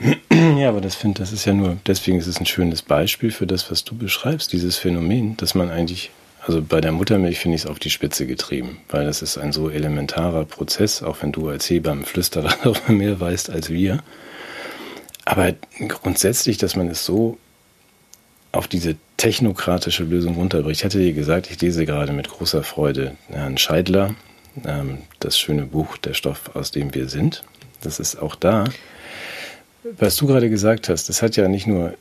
S1: Ja, aber das finde, das ist ja nur, deswegen ist es ein schönes Beispiel für das, was du beschreibst, dieses Phänomen, dass man eigentlich also bei der Muttermilch finde ich es auf die Spitze getrieben, weil das ist ein so elementarer Prozess, auch wenn du als Hebammenflüsterer darüber mehr weißt als wir. Aber grundsätzlich, dass man es so auf diese technokratische Lösung runterbricht. Ich hatte dir gesagt, ich lese gerade mit großer Freude Herrn Scheidler, ähm, das schöne Buch Der Stoff, aus dem wir sind. Das ist auch da. Was du gerade gesagt hast, das hat ja nicht nur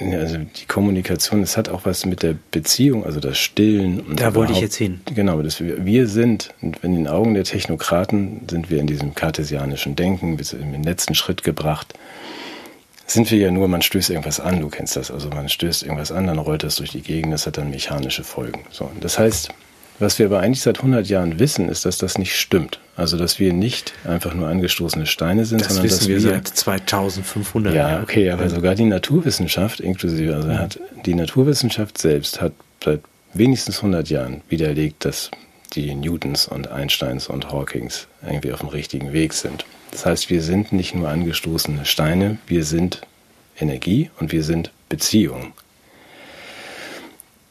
S1: also die Kommunikation, es hat auch was mit der Beziehung, also das Stillen.
S2: Und da wollte ich jetzt hin.
S1: Genau, das wir, wir sind, und in den Augen der Technokraten sind wir in diesem kartesianischen Denken, wir sind im letzten Schritt gebracht, sind wir ja nur, man stößt irgendwas an, du kennst das, also man stößt irgendwas an, dann rollt das durch die Gegend, das hat dann mechanische Folgen. So, das heißt, was wir aber eigentlich seit 100 Jahren wissen, ist, dass das nicht stimmt. Also, dass wir nicht einfach nur angestoßene Steine sind,
S2: das
S1: sondern
S2: wissen
S1: dass
S2: wir seit 2500
S1: Jahren. Ja, okay, aber sogar die Naturwissenschaft, inklusive, also hat, die Naturwissenschaft selbst hat seit wenigstens 100 Jahren widerlegt, dass die Newtons und Einsteins und Hawkings irgendwie auf dem richtigen Weg sind. Das heißt, wir sind nicht nur angestoßene Steine, wir sind Energie und wir sind Beziehung.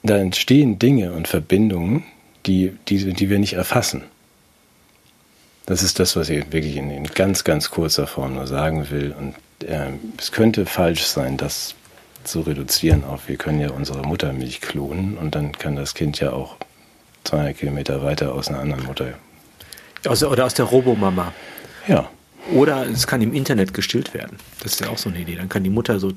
S1: Da entstehen Dinge und Verbindungen, die, die, die wir nicht erfassen. Das ist das, was ich wirklich in, in ganz, ganz kurzer Form nur sagen will. Und äh, es könnte falsch sein, das zu reduzieren auf, wir können ja unsere Muttermilch klonen und dann kann das Kind ja auch 200 Kilometer weiter aus einer anderen Mutter.
S2: Aus, oder aus der Robomama.
S1: Ja.
S2: Oder es kann im Internet gestillt werden. Das ist ja auch so eine Idee. Dann kann die Mutter so.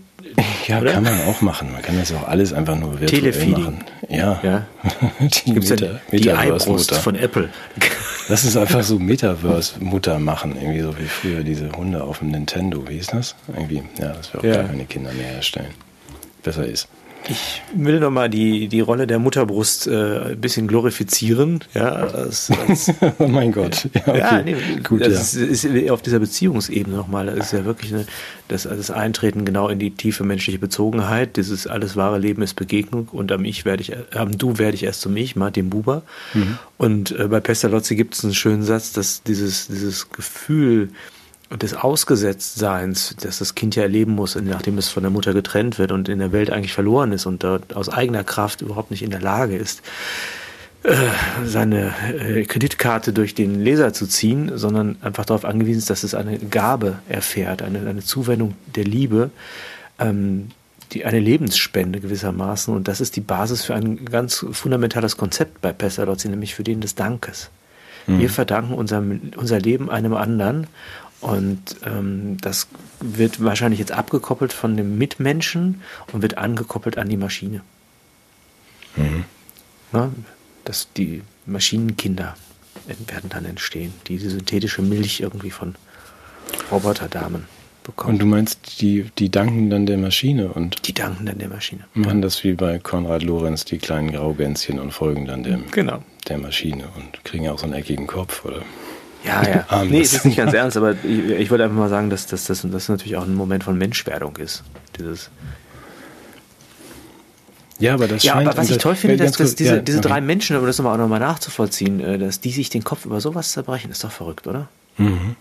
S1: Ja, oder? kann man auch machen. Man kann das auch alles einfach nur virtuell
S2: Telefeeding.
S1: machen. Ja.
S2: ja.
S1: die
S2: Gibt's Meta, die Eibrust von Apple.
S1: Lass uns einfach so Metaverse-Mutter machen. Irgendwie so wie früher diese Hunde auf dem Nintendo. Wie ist das? Irgendwie, ja, dass wir auch ja. gar keine Kinder mehr herstellen. Besser ist.
S2: Ich will noch mal die, die Rolle der Mutterbrust äh, ein bisschen glorifizieren. Ja, als, als,
S1: oh mein Gott.
S2: Ja, okay. ja nee, Gut, das ja. Ist, ist auf dieser Beziehungsebene nochmal. Das ist ja wirklich eine, das, das Eintreten genau in die tiefe menschliche Bezogenheit. Dieses alles wahre Leben ist Begegnung und am Ich werde ich, am Du werde ich erst zum Ich, Martin Buber. Mhm. Und äh, bei Pestalozzi gibt es einen schönen Satz, dass dieses, dieses Gefühl, des Ausgesetztseins, dass das Kind ja erleben muss, nachdem es von der Mutter getrennt wird und in der Welt eigentlich verloren ist und dort aus eigener Kraft überhaupt nicht in der Lage ist, äh, seine äh, Kreditkarte durch den Leser zu ziehen, sondern einfach darauf angewiesen ist, dass es eine Gabe erfährt, eine, eine Zuwendung der Liebe, ähm, die, eine Lebensspende gewissermaßen. Und das ist die Basis für ein ganz fundamentales Konzept bei Pestalozzi, nämlich für den des Dankes. Wir verdanken unser, unser Leben einem anderen und ähm, das wird wahrscheinlich jetzt abgekoppelt von dem Mitmenschen und wird angekoppelt an die Maschine. Mhm. Na, dass die Maschinenkinder werden dann entstehen, die diese synthetische Milch irgendwie von Roboterdamen bekommen.
S1: Und du meinst, die, die danken dann der Maschine und.
S2: Die danken dann der Maschine.
S1: Machen das wie bei Konrad Lorenz, die kleinen Graugänschen und folgen dann dem,
S2: genau.
S1: der Maschine und kriegen auch so einen eckigen Kopf, oder?
S2: Ja, ja. nee, es ist nicht ganz ernst, aber ich, ich wollte einfach mal sagen, dass, das natürlich auch ein Moment von Menschwerdung ist. Dieses.
S1: Ja, aber das
S2: Ja, aber was ich toll finde, dass, dass diese, ja, diese okay. drei Menschen, um das nochmal, auch nochmal nachzuvollziehen, äh, dass die sich den Kopf über sowas zerbrechen, ist doch verrückt, oder? Mhm.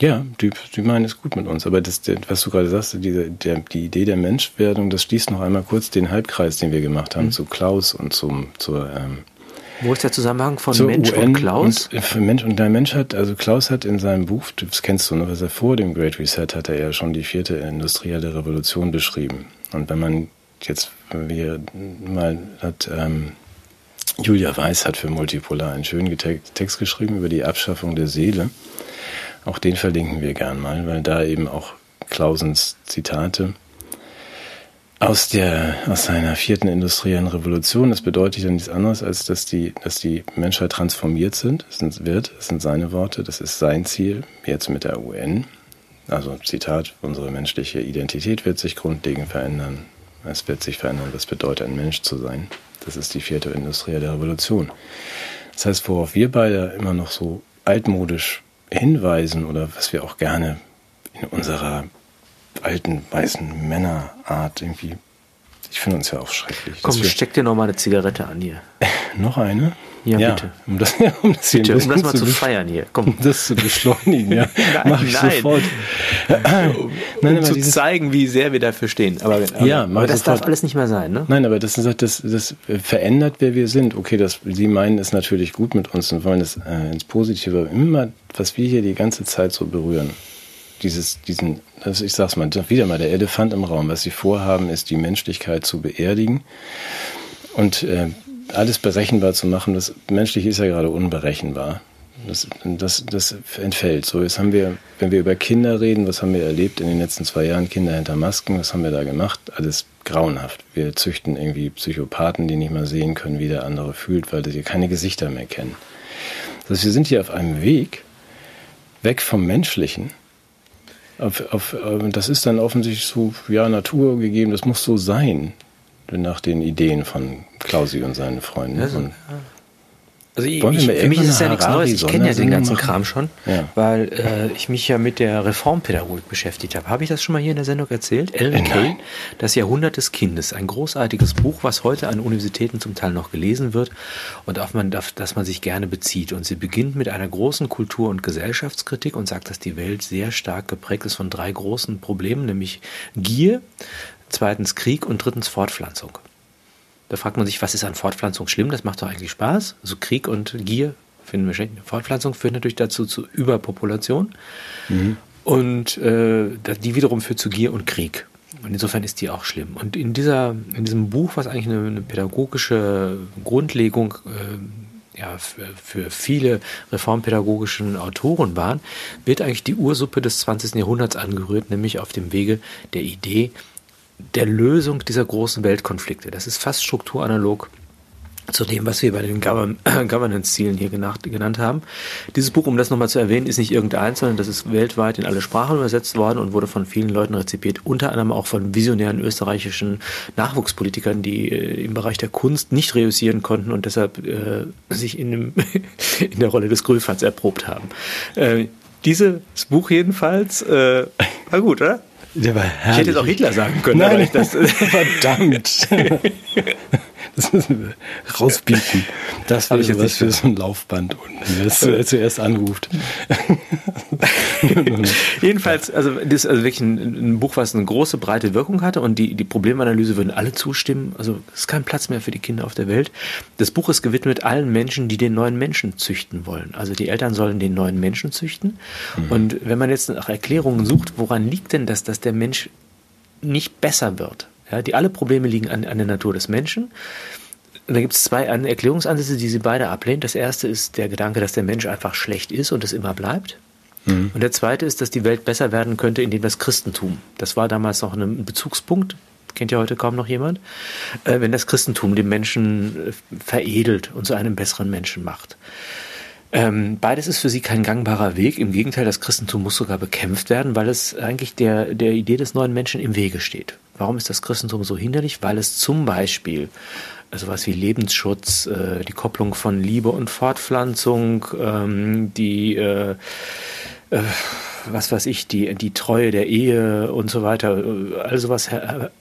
S1: Ja, die, die meinen es gut mit uns. Aber das, was du gerade sagst, diese, der, die Idee der Menschwerdung, das schließt noch einmal kurz den Halbkreis, den wir gemacht haben, mhm. zu Klaus und zum, zur. Ähm,
S2: Wo ist der Zusammenhang von Mensch UN und Klaus?
S1: Und, Mensch, und der Mensch hat, also Klaus hat in seinem Buch, das kennst du, ne, was er vor dem Great Reset hat er ja schon die vierte industrielle Revolution beschrieben. Und wenn man jetzt, wir mal hat, ähm, Julia Weiß hat für Multipolar einen schönen Text geschrieben über die Abschaffung der Seele. Auch den verlinken wir gern mal, weil da eben auch Clausens Zitate aus der, aus seiner vierten industriellen Revolution, das bedeutet ja nichts anderes, als dass die, dass die Menschheit transformiert sind, das sind, wird, das sind seine Worte, das ist sein Ziel, jetzt mit der UN. Also Zitat, unsere menschliche Identität wird sich grundlegend verändern. Es wird sich verändern, was bedeutet, ein Mensch zu sein. Das ist die vierte industrielle Revolution. Das heißt, worauf wir beide immer noch so altmodisch hinweisen oder was wir auch gerne in unserer alten weißen Männerart irgendwie. Ich finde uns ja auch schrecklich.
S2: Komm, steck dir noch mal eine Zigarette an hier.
S1: noch eine?
S2: Ja, ja, bitte.
S1: Um das, um das,
S2: bitte, um das mal zu, feiern hier. Komm. Um
S1: das zu beschleunigen, ja.
S2: nein, Mach ich nein. sofort. um, nein, um zu zeigen, wie sehr wir dafür stehen. Aber, aber,
S1: ja,
S2: aber das sofort. darf alles nicht mehr sein, ne?
S1: Nein, aber das, ist, das, das verändert, wer wir sind. Okay, das, Sie meinen es natürlich gut mit uns und wollen es äh, ins Positive. Immer, was wir hier die ganze Zeit so berühren, dieses, diesen, also ich sag's mal, wieder mal der Elefant im Raum. Was sie vorhaben, ist die Menschlichkeit zu beerdigen. Und äh, alles berechenbar zu machen, das Menschliche ist ja gerade unberechenbar. Das, das, das entfällt. So, jetzt haben wir, wenn wir über Kinder reden, was haben wir erlebt in den letzten zwei Jahren? Kinder hinter Masken, was haben wir da gemacht? Alles grauenhaft. Wir züchten irgendwie Psychopathen, die nicht mal sehen können, wie der andere fühlt, weil sie keine Gesichter mehr kennen. Das heißt, wir sind hier auf einem Weg weg vom Menschlichen. Auf, auf, das ist dann offensichtlich so, ja, Natur gegeben, das muss so sein nach den Ideen von Klausi und seinen Freunden.
S2: Also, und also ich, ich, für mich ist es ja nichts Neues. Ich kenne ja den ganzen machen? Kram schon, ja. weil äh, ich mich ja mit der Reformpädagogik beschäftigt habe. Habe ich das schon mal hier in der Sendung erzählt? Ellen Kane, Das Jahrhundert des Kindes. Ein großartiges Buch, was heute an Universitäten zum Teil noch gelesen wird und auf man, auf das man sich gerne bezieht. Und sie beginnt mit einer großen Kultur- und Gesellschaftskritik und sagt, dass die Welt sehr stark geprägt ist von drei großen Problemen, nämlich Gier, zweitens Krieg und drittens Fortpflanzung. Da fragt man sich, was ist an Fortpflanzung schlimm? Das macht doch eigentlich Spaß. Also Krieg und Gier finden wir schlecht. Fortpflanzung führt natürlich dazu zu Überpopulation. Mhm. Und äh, die wiederum führt zu Gier und Krieg. Und insofern ist die auch schlimm. Und in, dieser, in diesem Buch, was eigentlich eine, eine pädagogische Grundlegung äh, ja, für, für, viele reformpädagogischen Autoren waren, wird eigentlich die Ursuppe des 20. Jahrhunderts angerührt, nämlich auf dem Wege der Idee, der Lösung dieser großen Weltkonflikte. Das ist fast strukturanalog zu dem, was wir bei den Governance-Zielen hier genannt haben. Dieses Buch, um das nochmal zu erwähnen, ist nicht irgendeins, sondern das ist weltweit in alle Sprachen übersetzt worden und wurde von vielen Leuten rezipiert, unter anderem auch von visionären österreichischen Nachwuchspolitikern, die äh, im Bereich der Kunst nicht reüssieren konnten und deshalb äh, sich in, dem, in, der Rolle des Grülfans erprobt haben. Äh, dieses Buch jedenfalls, äh, war gut, oder?
S1: Der war
S2: herrlich. Ich hätte jetzt auch Hitler sagen können.
S1: Nein, das, verdammt. Das müssen wir rausbieten. Das wäre jetzt was für so ein Laufband unten, das zuerst anruft.
S2: Jedenfalls, also das ist also wirklich ein, ein, Buch, was eine große, breite Wirkung hatte und die, die Problemanalyse würden alle zustimmen. Also es ist kein Platz mehr für die Kinder auf der Welt. Das Buch ist gewidmet allen Menschen, die den neuen Menschen züchten wollen. Also die Eltern sollen den neuen Menschen züchten. Mhm. Und wenn man jetzt nach Erklärungen sucht, woran liegt denn das, dass der Mensch nicht besser wird? Ja, die alle Probleme liegen an, an der Natur des Menschen. Und da gibt es zwei Erklärungsansätze, die sie beide ablehnen. Das erste ist der Gedanke, dass der Mensch einfach schlecht ist und es immer bleibt. Mhm. Und der zweite ist, dass die Welt besser werden könnte, indem das Christentum, das war damals noch ein Bezugspunkt, kennt ja heute kaum noch jemand, äh, wenn das Christentum den Menschen äh, veredelt und zu einem besseren Menschen macht. Ähm, beides ist für sie kein gangbarer Weg. Im Gegenteil, das Christentum muss sogar bekämpft werden, weil es eigentlich der, der Idee des neuen Menschen im Wege steht. Warum ist das Christentum so hinderlich? Weil es zum Beispiel sowas wie Lebensschutz, äh, die Kopplung von Liebe und Fortpflanzung, ähm, die äh, äh, was weiß ich, die, die Treue der Ehe und so weiter, all sowas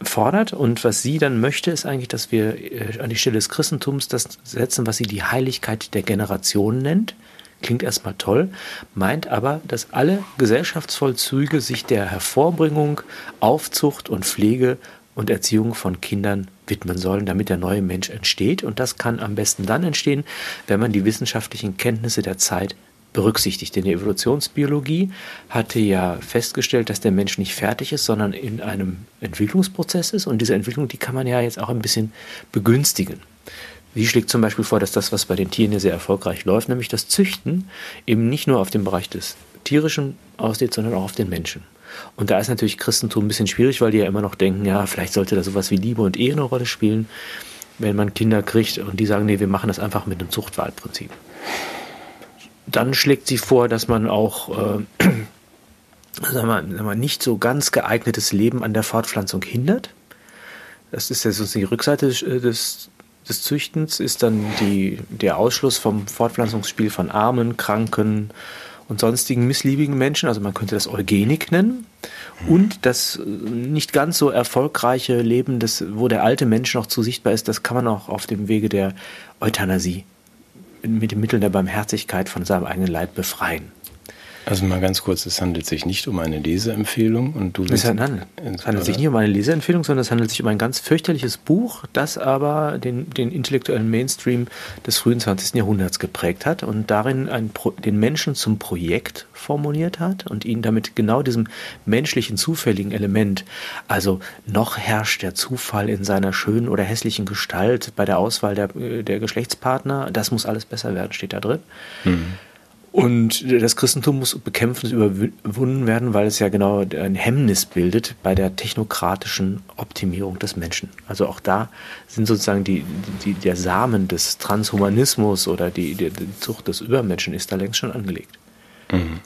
S2: fordert. Und was sie dann möchte, ist eigentlich, dass wir äh, an die Stelle des Christentums das setzen, was sie die Heiligkeit der Generation nennt. Klingt erstmal toll, meint aber, dass alle Gesellschaftsvollzüge sich der Hervorbringung, Aufzucht und Pflege und Erziehung von Kindern widmen sollen, damit der neue Mensch entsteht. Und das kann am besten dann entstehen, wenn man die wissenschaftlichen Kenntnisse der Zeit berücksichtigt. Denn die Evolutionsbiologie hatte ja festgestellt, dass der Mensch nicht fertig ist, sondern in einem Entwicklungsprozess ist. Und diese Entwicklung, die kann man ja jetzt auch ein bisschen begünstigen. Sie schlägt zum Beispiel vor, dass das, was bei den Tieren ja sehr erfolgreich läuft, nämlich das Züchten, eben nicht nur auf dem Bereich des Tierischen ausgeht, sondern auch auf den Menschen. Und da ist natürlich Christentum ein bisschen schwierig, weil die ja immer noch denken, ja, vielleicht sollte da sowas wie Liebe und Ehe eine Rolle spielen, wenn man Kinder kriegt und die sagen, nee, wir machen das einfach mit einem Zuchtwahlprinzip. Dann schlägt sie vor, dass man auch äh, sagen wir, sagen wir, nicht so ganz geeignetes Leben an der Fortpflanzung hindert. Das ist ja sozusagen die Rückseite des, äh, des, des Züchtens, ist dann die, der Ausschluss vom Fortpflanzungsspiel von Armen, Kranken und sonstigen missliebigen Menschen. Also man könnte das Eugenik nennen. Und das äh, nicht ganz so erfolgreiche Leben, das, wo der alte Mensch noch zu sichtbar ist, das kann man auch auf dem Wege der Euthanasie mit den Mitteln der Barmherzigkeit von seinem eigenen Leid befreien.
S1: Also mal ganz kurz, es handelt sich nicht um eine Leseempfehlung und du
S2: es handelt, es handelt sich nicht um eine Leseempfehlung, sondern es handelt sich um ein ganz fürchterliches Buch, das aber den, den intellektuellen Mainstream des frühen 20. Jahrhunderts geprägt hat und darin ein, den Menschen zum Projekt formuliert hat und ihn damit genau diesem menschlichen, zufälligen Element, also noch herrscht der Zufall in seiner schönen oder hässlichen Gestalt bei der Auswahl der, der Geschlechtspartner, das muss alles besser werden, steht da drin. Mhm und das Christentum muss bekämpft und überwunden werden, weil es ja genau ein Hemmnis bildet bei der technokratischen Optimierung des Menschen. Also auch da sind sozusagen die, die, der Samen des Transhumanismus oder die, die, die Zucht des Übermenschen ist da längst schon angelegt. Mhm.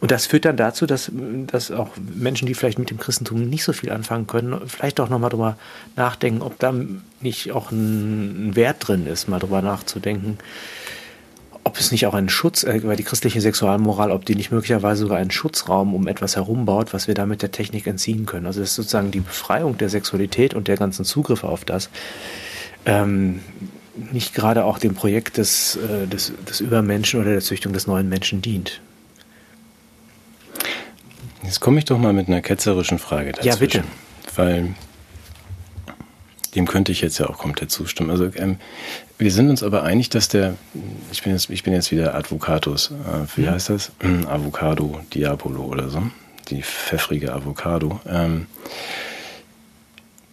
S2: Und das führt dann dazu, dass, dass auch Menschen, die vielleicht mit dem Christentum nicht so viel anfangen können, vielleicht auch nochmal drüber nachdenken, ob da nicht auch ein Wert drin ist, mal drüber nachzudenken, ob es nicht auch einen Schutz, äh, die christliche Sexualmoral, ob die nicht möglicherweise sogar einen Schutzraum um etwas herumbaut, was wir da mit der Technik entziehen können. Also das ist sozusagen die Befreiung der Sexualität und der ganzen Zugriffe auf das. Ähm, nicht gerade auch dem Projekt des, äh, des, des Übermenschen oder der Züchtung des neuen Menschen dient.
S1: Jetzt komme ich doch mal mit einer ketzerischen Frage
S2: dazwischen. Ja, bitte.
S1: Weil dem könnte ich jetzt ja auch komplett zustimmen. Also ähm, wir sind uns aber einig, dass der, ich bin jetzt, ich bin jetzt wieder Advocatus, äh, wie ja. heißt das? Avocado Diabolo oder so, die pfeffrige Avocado. Ähm,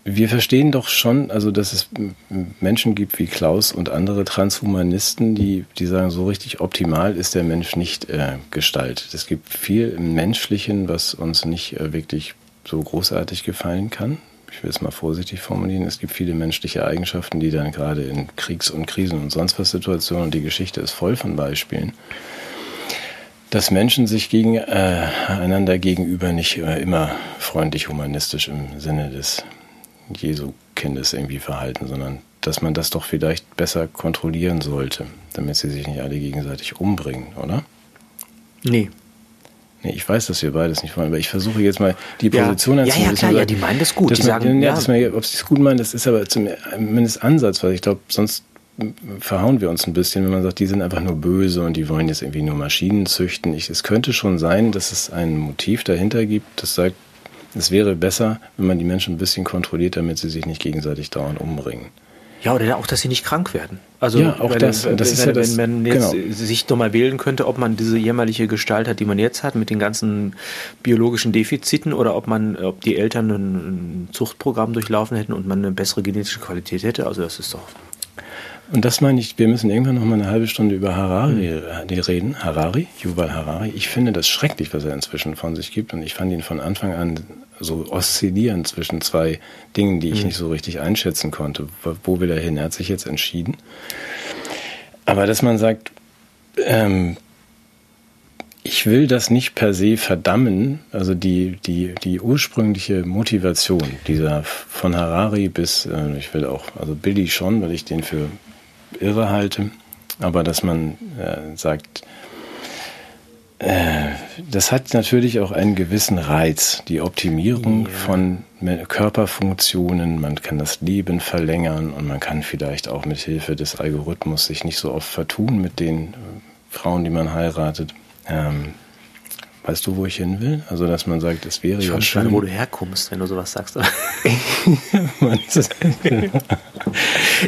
S1: wir verstehen doch schon, also dass es Menschen gibt wie Klaus und andere Transhumanisten, die, die sagen, so richtig optimal ist der Mensch nicht äh, gestaltet. Es gibt viel im Menschlichen, was uns nicht äh, wirklich so großartig gefallen kann ich will es mal vorsichtig formulieren, es gibt viele menschliche Eigenschaften, die dann gerade in Kriegs- und Krisen- und sonst was Situationen, und die Geschichte ist voll von Beispielen, dass Menschen sich gegen, äh, einander gegenüber nicht äh, immer freundlich humanistisch im Sinne des Jesu-Kindes irgendwie verhalten, sondern dass man das doch vielleicht besser kontrollieren sollte, damit sie sich nicht alle gegenseitig umbringen, oder?
S2: Nee,
S1: Nee, ich weiß, dass wir beides nicht wollen, aber ich versuche jetzt mal die Position
S2: ja, ja, ja, klar, ja, die meinen das gut.
S1: Die
S2: man, sagen,
S1: ja, ja. Man, ob sie es gut meinen, das ist aber zumindest Ansatz, weil ich glaube, sonst verhauen wir uns ein bisschen, wenn man sagt, die sind einfach nur böse und die wollen jetzt irgendwie nur Maschinen züchten. Ich, es könnte schon sein, dass es ein Motiv dahinter gibt, das sagt, es wäre besser, wenn man die Menschen ein bisschen kontrolliert, damit sie sich nicht gegenseitig dauernd umbringen.
S2: Ja, oder auch, dass sie nicht krank werden. Also
S1: ja, auch wenn, das,
S2: wenn,
S1: das ist
S2: wenn,
S1: ja das,
S2: wenn man jetzt genau. sich doch mal wählen könnte, ob man diese jämmerliche Gestalt hat, die man jetzt hat, mit den ganzen biologischen Defiziten, oder ob man, ob die Eltern ein Zuchtprogramm durchlaufen hätten und man eine bessere genetische Qualität hätte. Also das ist doch
S1: und das meine ich, wir müssen irgendwann noch mal eine halbe Stunde über Harari mhm. reden. Harari, Yuval Harari. Ich finde das schrecklich, was er inzwischen von sich gibt. Und ich fand ihn von Anfang an so oszillieren zwischen zwei Dingen, die ich mhm. nicht so richtig einschätzen konnte. Wo will er hin? Er hat sich jetzt entschieden. Aber dass man sagt, ähm, ich will das nicht per se verdammen, also die, die, die ursprüngliche Motivation dieser von Harari bis, äh, ich will auch, also Billy schon, weil ich den für irre halte, aber dass man äh, sagt, das hat natürlich auch einen gewissen Reiz, die Optimierung yeah. von Körperfunktionen, man kann das Leben verlängern und man kann vielleicht auch mit Hilfe des Algorithmus sich nicht so oft vertun mit den Frauen, die man heiratet. Ähm, weißt du, wo ich hin will? Also, dass man sagt, es wäre ich ja schön.
S2: wo du herkommst, wenn du sowas sagst.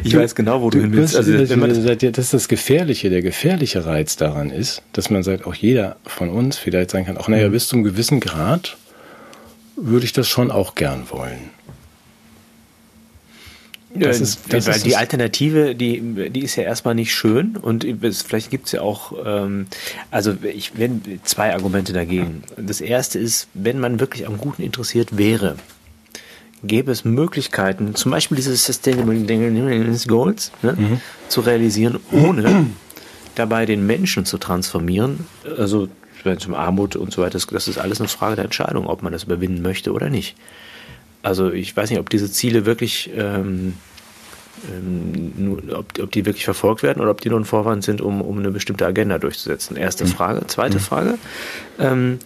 S2: ich weiß genau, wo du, hin willst.
S1: Also, das, das, das ist das Gefährliche. Der gefährliche Reiz daran ist, dass man sagt, auch jeder von uns vielleicht sagen kann, auch naja, mhm. bis zu einem gewissen Grad würde ich das schon auch gern wollen.
S2: Das ist, das weil ist die Alternative, die, die ist ja erstmal nicht schön und es, vielleicht gibt es ja auch, ähm, also ich wenn zwei Argumente dagegen. Das erste ist, wenn man wirklich am Guten interessiert wäre, gäbe es Möglichkeiten, zum Beispiel diese Sustainable Goals ne, mhm. zu realisieren, ohne dabei den Menschen zu transformieren. Also zum Armut und so weiter, das, das ist alles eine Frage der Entscheidung, ob man das überwinden möchte oder nicht. Also ich weiß nicht, ob diese Ziele wirklich, ähm, ähm, ob, ob, die wirklich verfolgt werden oder ob die nur ein Vorwand sind, um, um eine bestimmte Agenda durchzusetzen. Erste mhm. Frage. Zweite mhm. Frage. Ähm,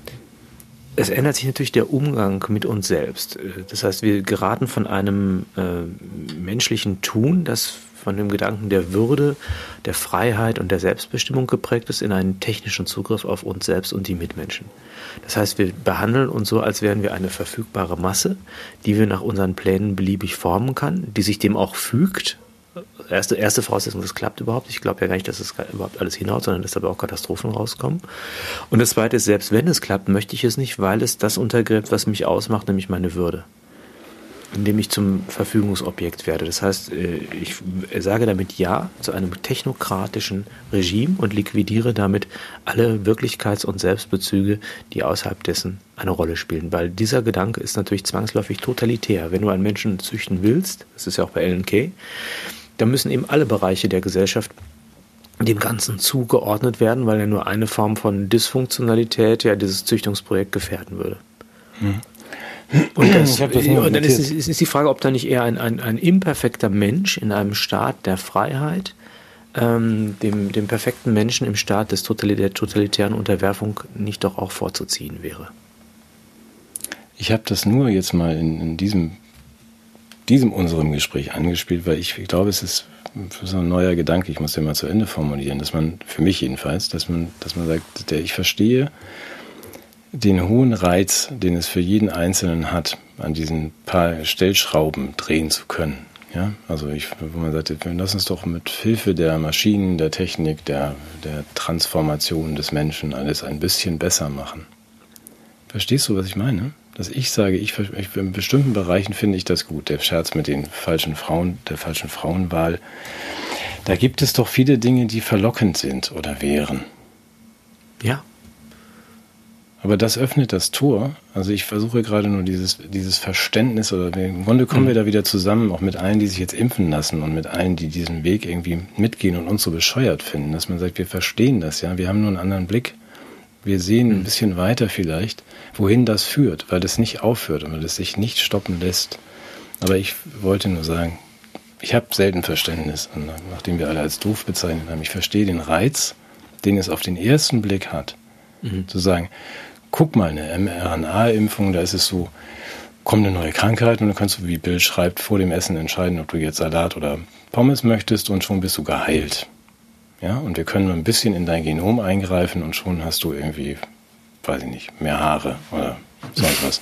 S2: es ändert sich natürlich der Umgang mit uns selbst. Das heißt, wir geraten von einem äh, menschlichen Tun, das von dem Gedanken der Würde, der Freiheit und der Selbstbestimmung geprägt ist, in einen technischen Zugriff auf uns selbst und die Mitmenschen. Das heißt, wir behandeln uns so, als wären wir eine verfügbare Masse, die wir nach unseren Plänen beliebig formen kann, die sich dem auch fügt. Erste, erste Voraussetzung, das klappt überhaupt. Ich glaube ja gar nicht, dass es überhaupt alles hinhaut, sondern dass dabei auch Katastrophen rauskommen. Und das Zweite ist, selbst wenn es klappt, möchte ich es nicht, weil es das untergräbt, was mich ausmacht, nämlich meine Würde indem ich zum Verfügungsobjekt werde. Das heißt, äh, ich sage damit Ja zu einem technokratischen Regime und liquidiere damit alle Wirklichkeits- und Selbstbezüge, die außerhalb dessen eine Rolle spielen. Weil dieser Gedanke ist natürlich zwangsläufig totalitär. Wenn du einen Menschen züchten willst, das ist ja auch bei Ellen dann müssen eben alle Bereiche der Gesellschaft dem Ganzen zugeordnet werden, weil ja nur eine Form von Dysfunktionalität ja dieses Züchtungsprojekt gefährden würde. Hm. Und, das, das und dann ist, ist, die Frage, ob da nicht eher ein, ein, ein imperfekter Mensch in einem Staat der Freiheit ähm, dem, dem perfekten Menschen im Staat des der totalitären Unterwerfung nicht doch auch vorzuziehen wäre.
S1: Ich habe das nur jetzt mal in, in, diesem, diesem unserem Gespräch angespielt, weil ich glaube, es ist so ein neuer Gedanke, ich muss den mal zu Ende formulieren, dass man, für mich jedenfalls, dass man, dass man sagt, der, ich verstehe, den hohen Reiz, den es für jeden Einzelnen hat, an diesen paar Stellschrauben drehen zu können. Ja, also ich, wo man sagt, wir lassen uns doch mit Hilfe der Maschinen, der Technik, der, der Transformation des Menschen alles ein bisschen besser machen. Verstehst du, was ich meine? Dass ich sage, ich, ich in bestimmten Bereichen finde ich das gut. Der Scherz mit den falschen Frauen, der falschen Frauenwahl. Da gibt es doch viele Dinge, die verlockend sind oder wären.
S2: Ja.
S1: Aber das öffnet das Tor. Also ich versuche gerade nur dieses, dieses Verständnis oder im Grunde kommen mhm. wir da wieder zusammen, auch mit allen, die sich jetzt impfen lassen und mit allen, die diesen Weg irgendwie mitgehen und uns so bescheuert finden, dass man sagt, wir verstehen das, ja, wir haben nur einen anderen Blick. Wir sehen ein mhm. bisschen weiter vielleicht, wohin das führt, weil das nicht aufhört und weil es sich nicht stoppen lässt. Aber ich wollte nur sagen, ich habe selten Verständnis, nachdem wir alle als doof bezeichnet haben. Ich verstehe den Reiz, den es auf den ersten Blick hat, mhm. zu sagen, guck mal, eine mRNA-Impfung, da ist es so, kommt eine neue Krankheit und dann kannst du, wie Bill schreibt, vor dem Essen entscheiden, ob du jetzt Salat oder Pommes möchtest und schon bist du geheilt. Ja, und wir können ein bisschen in dein Genom eingreifen und schon hast du irgendwie, weiß ich nicht, mehr Haare oder sonst was.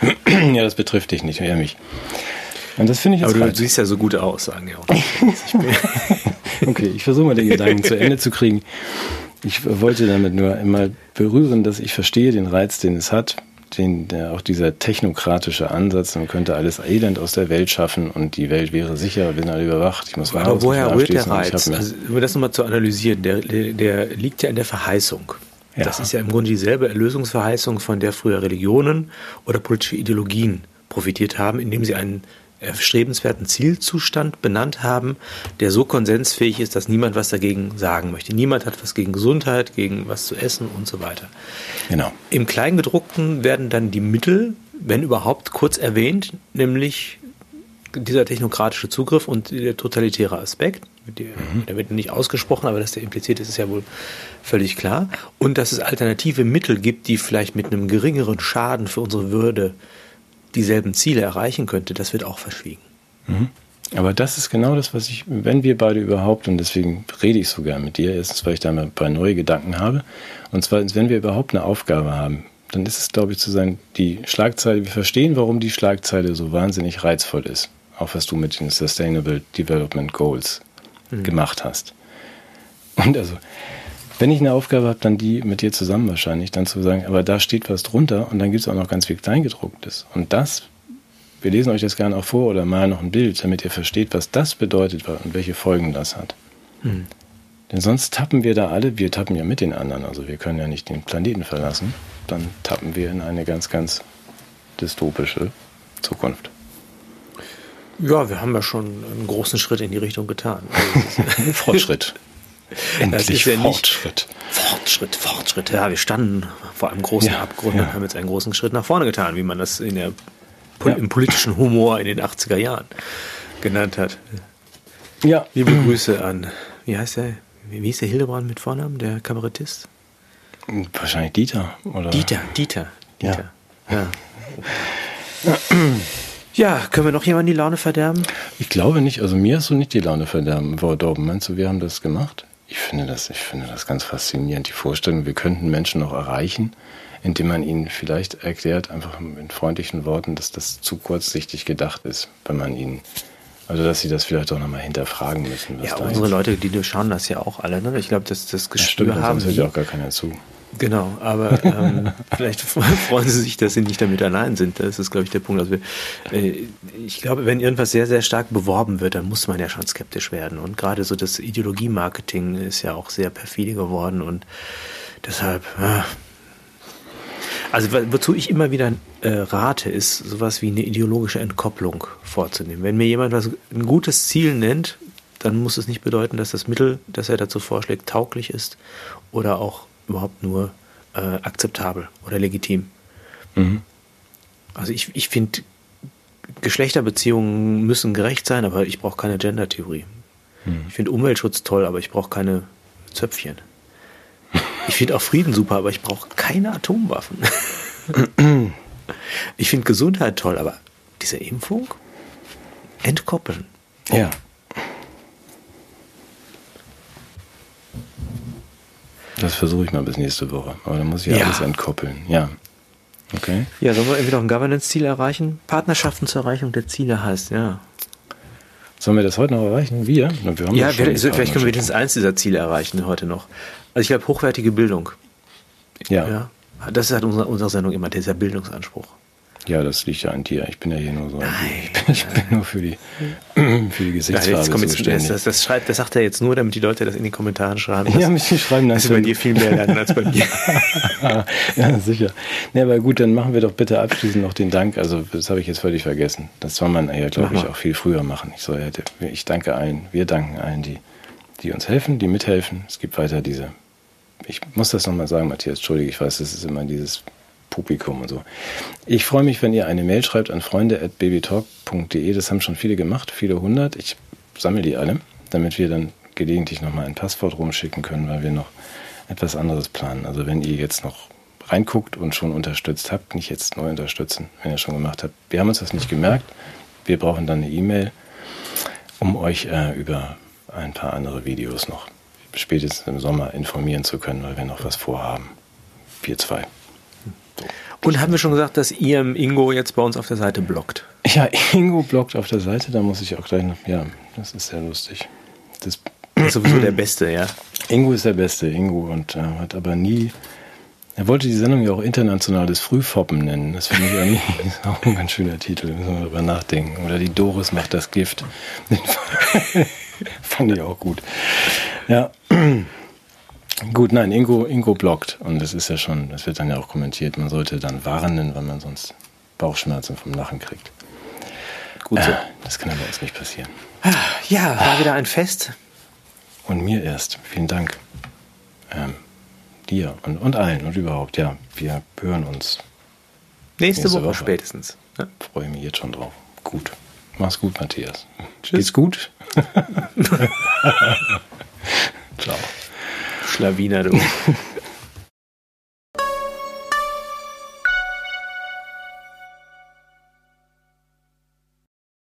S1: ja, das betrifft dich nicht, eher mich.
S2: Und das finde ich jetzt Aber du siehst ja so gut aus, sagen ja auch.
S1: okay, ich versuche mal den Gedanken zu Ende zu kriegen. Ich wollte damit nur immer berühren, dass ich verstehe den Reiz, den es hat, den, der, auch dieser technokratische Ansatz, man könnte alles Elend aus der Welt schaffen und die Welt wäre sicher, wir sind alle überwacht. Ich muss
S2: Aber woher rührt der Reiz? Also, um das nochmal zu analysieren, der, der, der liegt ja in der Verheißung. Ja. Das ist ja im Grunde dieselbe Erlösungsverheißung, von der früher Religionen oder politische Ideologien profitiert haben, indem sie einen erstrebenswerten Zielzustand benannt haben, der so konsensfähig ist, dass niemand was dagegen sagen möchte. Niemand hat was gegen Gesundheit, gegen was zu essen und so weiter. Genau. Im Kleingedruckten werden dann die Mittel, wenn überhaupt, kurz erwähnt, nämlich dieser technokratische Zugriff und der totalitäre Aspekt. Der, mhm. der wird nicht ausgesprochen, aber dass der impliziert ist, ist ja wohl völlig klar. Und dass es alternative Mittel gibt, die vielleicht mit einem geringeren Schaden für unsere Würde dieselben Ziele erreichen könnte, das wird auch verschwiegen.
S1: Mhm. Aber das ist genau das, was ich, wenn wir beide überhaupt, und deswegen rede ich so gern mit dir, erstens, weil ich da ein paar neue Gedanken habe, und zweitens, wenn wir überhaupt eine Aufgabe haben, dann ist es, glaube ich, zu sein, die Schlagzeile, wir verstehen, warum die Schlagzeile so wahnsinnig reizvoll ist. Auch was du mit den Sustainable Development Goals mhm. gemacht hast. Und also, wenn ich eine Aufgabe habe, dann die mit dir zusammen wahrscheinlich, dann zu sagen, aber da steht was drunter und dann gibt es auch noch ganz viel Kleingedrucktes. Und das, wir lesen euch das gerne auch vor oder malen noch ein Bild, damit ihr versteht, was das bedeutet und welche Folgen das hat. Mhm. Denn sonst tappen wir da alle, wir tappen ja mit den anderen, also wir können ja nicht den Planeten verlassen, dann tappen wir in eine ganz, ganz dystopische Zukunft.
S2: Ja, wir haben ja schon einen großen Schritt in die Richtung getan.
S1: Also Fortschritt.
S2: Endlich ja Fortschritt. Fortschritt, Fortschritt. Ja, wir standen vor einem großen ja, Abgrund ja. und haben jetzt einen großen Schritt nach vorne getan, wie man das in der, im politischen Humor in den 80er Jahren genannt hat. Ja. Liebe Grüße an, wie heißt der? Wie hieß der Hildebrand mit Vornamen, der Kabarettist?
S1: Wahrscheinlich Dieter, oder?
S2: Dieter, Dieter, Dieter. Ja. ja. Können wir noch jemanden die Laune verderben?
S1: Ich glaube nicht. Also mir hast du nicht die Laune verderben verdorben. Meinst du, wir haben das gemacht? Ich finde das, ich finde das ganz faszinierend, die Vorstellung, wir könnten Menschen noch erreichen, indem man ihnen vielleicht erklärt, einfach in freundlichen Worten, dass das zu kurzsichtig gedacht ist, wenn man ihnen also, dass sie das vielleicht auch nochmal hinterfragen müssen.
S2: ja, unsere Leute, die schauen das ja auch alle. Ne? Ich glaube, das, das Gespür ja, stimmt, haben.
S1: Sonst hört ja auch gar keiner zu.
S2: Genau, aber ähm, vielleicht freuen sie sich, dass sie nicht damit allein sind. Das ist, glaube ich, der Punkt. Also, äh, ich glaube, wenn irgendwas sehr, sehr stark beworben wird, dann muss man ja schon skeptisch werden. Und gerade so das Ideologie-Marketing ist ja auch sehr perfide geworden und deshalb. Äh, also wozu ich immer wieder äh, rate, ist sowas wie eine ideologische Entkopplung vorzunehmen. Wenn mir jemand was ein gutes Ziel nennt, dann muss es nicht bedeuten, dass das Mittel, das er dazu vorschlägt, tauglich ist oder auch überhaupt nur äh, akzeptabel oder legitim. Mhm. Also ich, ich finde, Geschlechterbeziehungen müssen gerecht sein, aber ich brauche keine Gender-Theorie. Mhm. Ich finde Umweltschutz toll, aber ich brauche keine Zöpfchen. Ich finde auch Frieden super, aber ich brauche keine Atomwaffen. ich finde Gesundheit toll, aber diese Impfung? Entkoppeln.
S1: Oh. Ja. Das versuche ich mal bis nächste Woche. Aber dann muss ich ja. alles entkoppeln. Ja. Okay.
S2: Ja, sollen wir irgendwie noch ein Governance-Ziel erreichen? Partnerschaften zur Erreichung der Ziele heißt, ja.
S1: Sollen wir das heute noch erreichen? Wir?
S2: wir ja, wir, vielleicht können wir wenigstens eins dieser Ziele erreichen heute noch. Also ich glaube, hochwertige Bildung.
S1: Ja. ja.
S2: Das ist halt unsere, unsere Sendung immer, dieser Bildungsanspruch.
S1: Ja, das liegt ja an dir. Ich bin ja hier nur so. Nein, ich, bin, ich bin nur für die, für die Gesichtsfarbe
S2: ja, zuständig. Das, das, schreibt, das sagt er jetzt nur, damit die Leute das in die Kommentare schreiben.
S1: Ja, mich schreiben
S2: das. Also bei dir viel mehr lernen als bei mir.
S1: ja, sicher. Ne, aber gut, dann machen wir doch bitte abschließend noch den Dank. Also, das habe ich jetzt völlig vergessen. Das soll man ja, glaube ich, auch viel früher machen. Ich, soll, ich danke allen, wir danken allen, die, die uns helfen, die mithelfen. Es gibt weiter diese. Ich muss das nochmal sagen, Matthias, entschuldige, ich weiß, das ist immer dieses Publikum und so. Ich freue mich, wenn ihr eine Mail schreibt an freunde.babytalk.de. Das haben schon viele gemacht, viele hundert. Ich sammle die alle, damit wir dann gelegentlich nochmal ein Passwort rumschicken können, weil wir noch etwas anderes planen. Also wenn ihr jetzt noch reinguckt und schon unterstützt habt, nicht jetzt neu unterstützen, wenn ihr schon gemacht habt. Wir haben uns das nicht gemerkt. Wir brauchen dann eine E-Mail, um euch äh, über ein paar andere Videos noch spätestens im Sommer informieren zu können, weil wir noch was vorhaben. Wir zwei.
S2: Und haben wir schon gesagt, dass ihr Ingo jetzt bei uns auf der Seite blockt?
S1: Ja, Ingo blockt auf der Seite, da muss ich auch gleich noch. Ja, das ist sehr lustig.
S2: Das ist sowieso der Beste, ja.
S1: Ingo ist der Beste, Ingo, und äh, hat aber nie. Er wollte die Sendung ja auch internationales Frühfoppen nennen. Das finde ich ist auch ein ganz schöner Titel, müssen wir darüber nachdenken. Oder die Doris macht das Gift. fand ich auch gut. Ja. Gut, nein, Ingo, Ingo blockt. Und das ist ja schon, das wird dann ja auch kommentiert. Man sollte dann warnen, weil man sonst Bauchschmerzen vom Lachen kriegt. Gut so. Äh, das kann aber uns nicht passieren.
S2: Ja, war wieder ein Fest.
S1: Und mir erst. Vielen Dank. Ähm, dir und, und allen und überhaupt. Ja, wir hören uns.
S2: Nächste, nächste Woche, Woche, spätestens.
S1: Ja. Freue ich mich jetzt schon drauf. Gut. Mach's gut, Matthias. Tschüss. Geht's gut?
S2: Ciao. Schlawiner, du.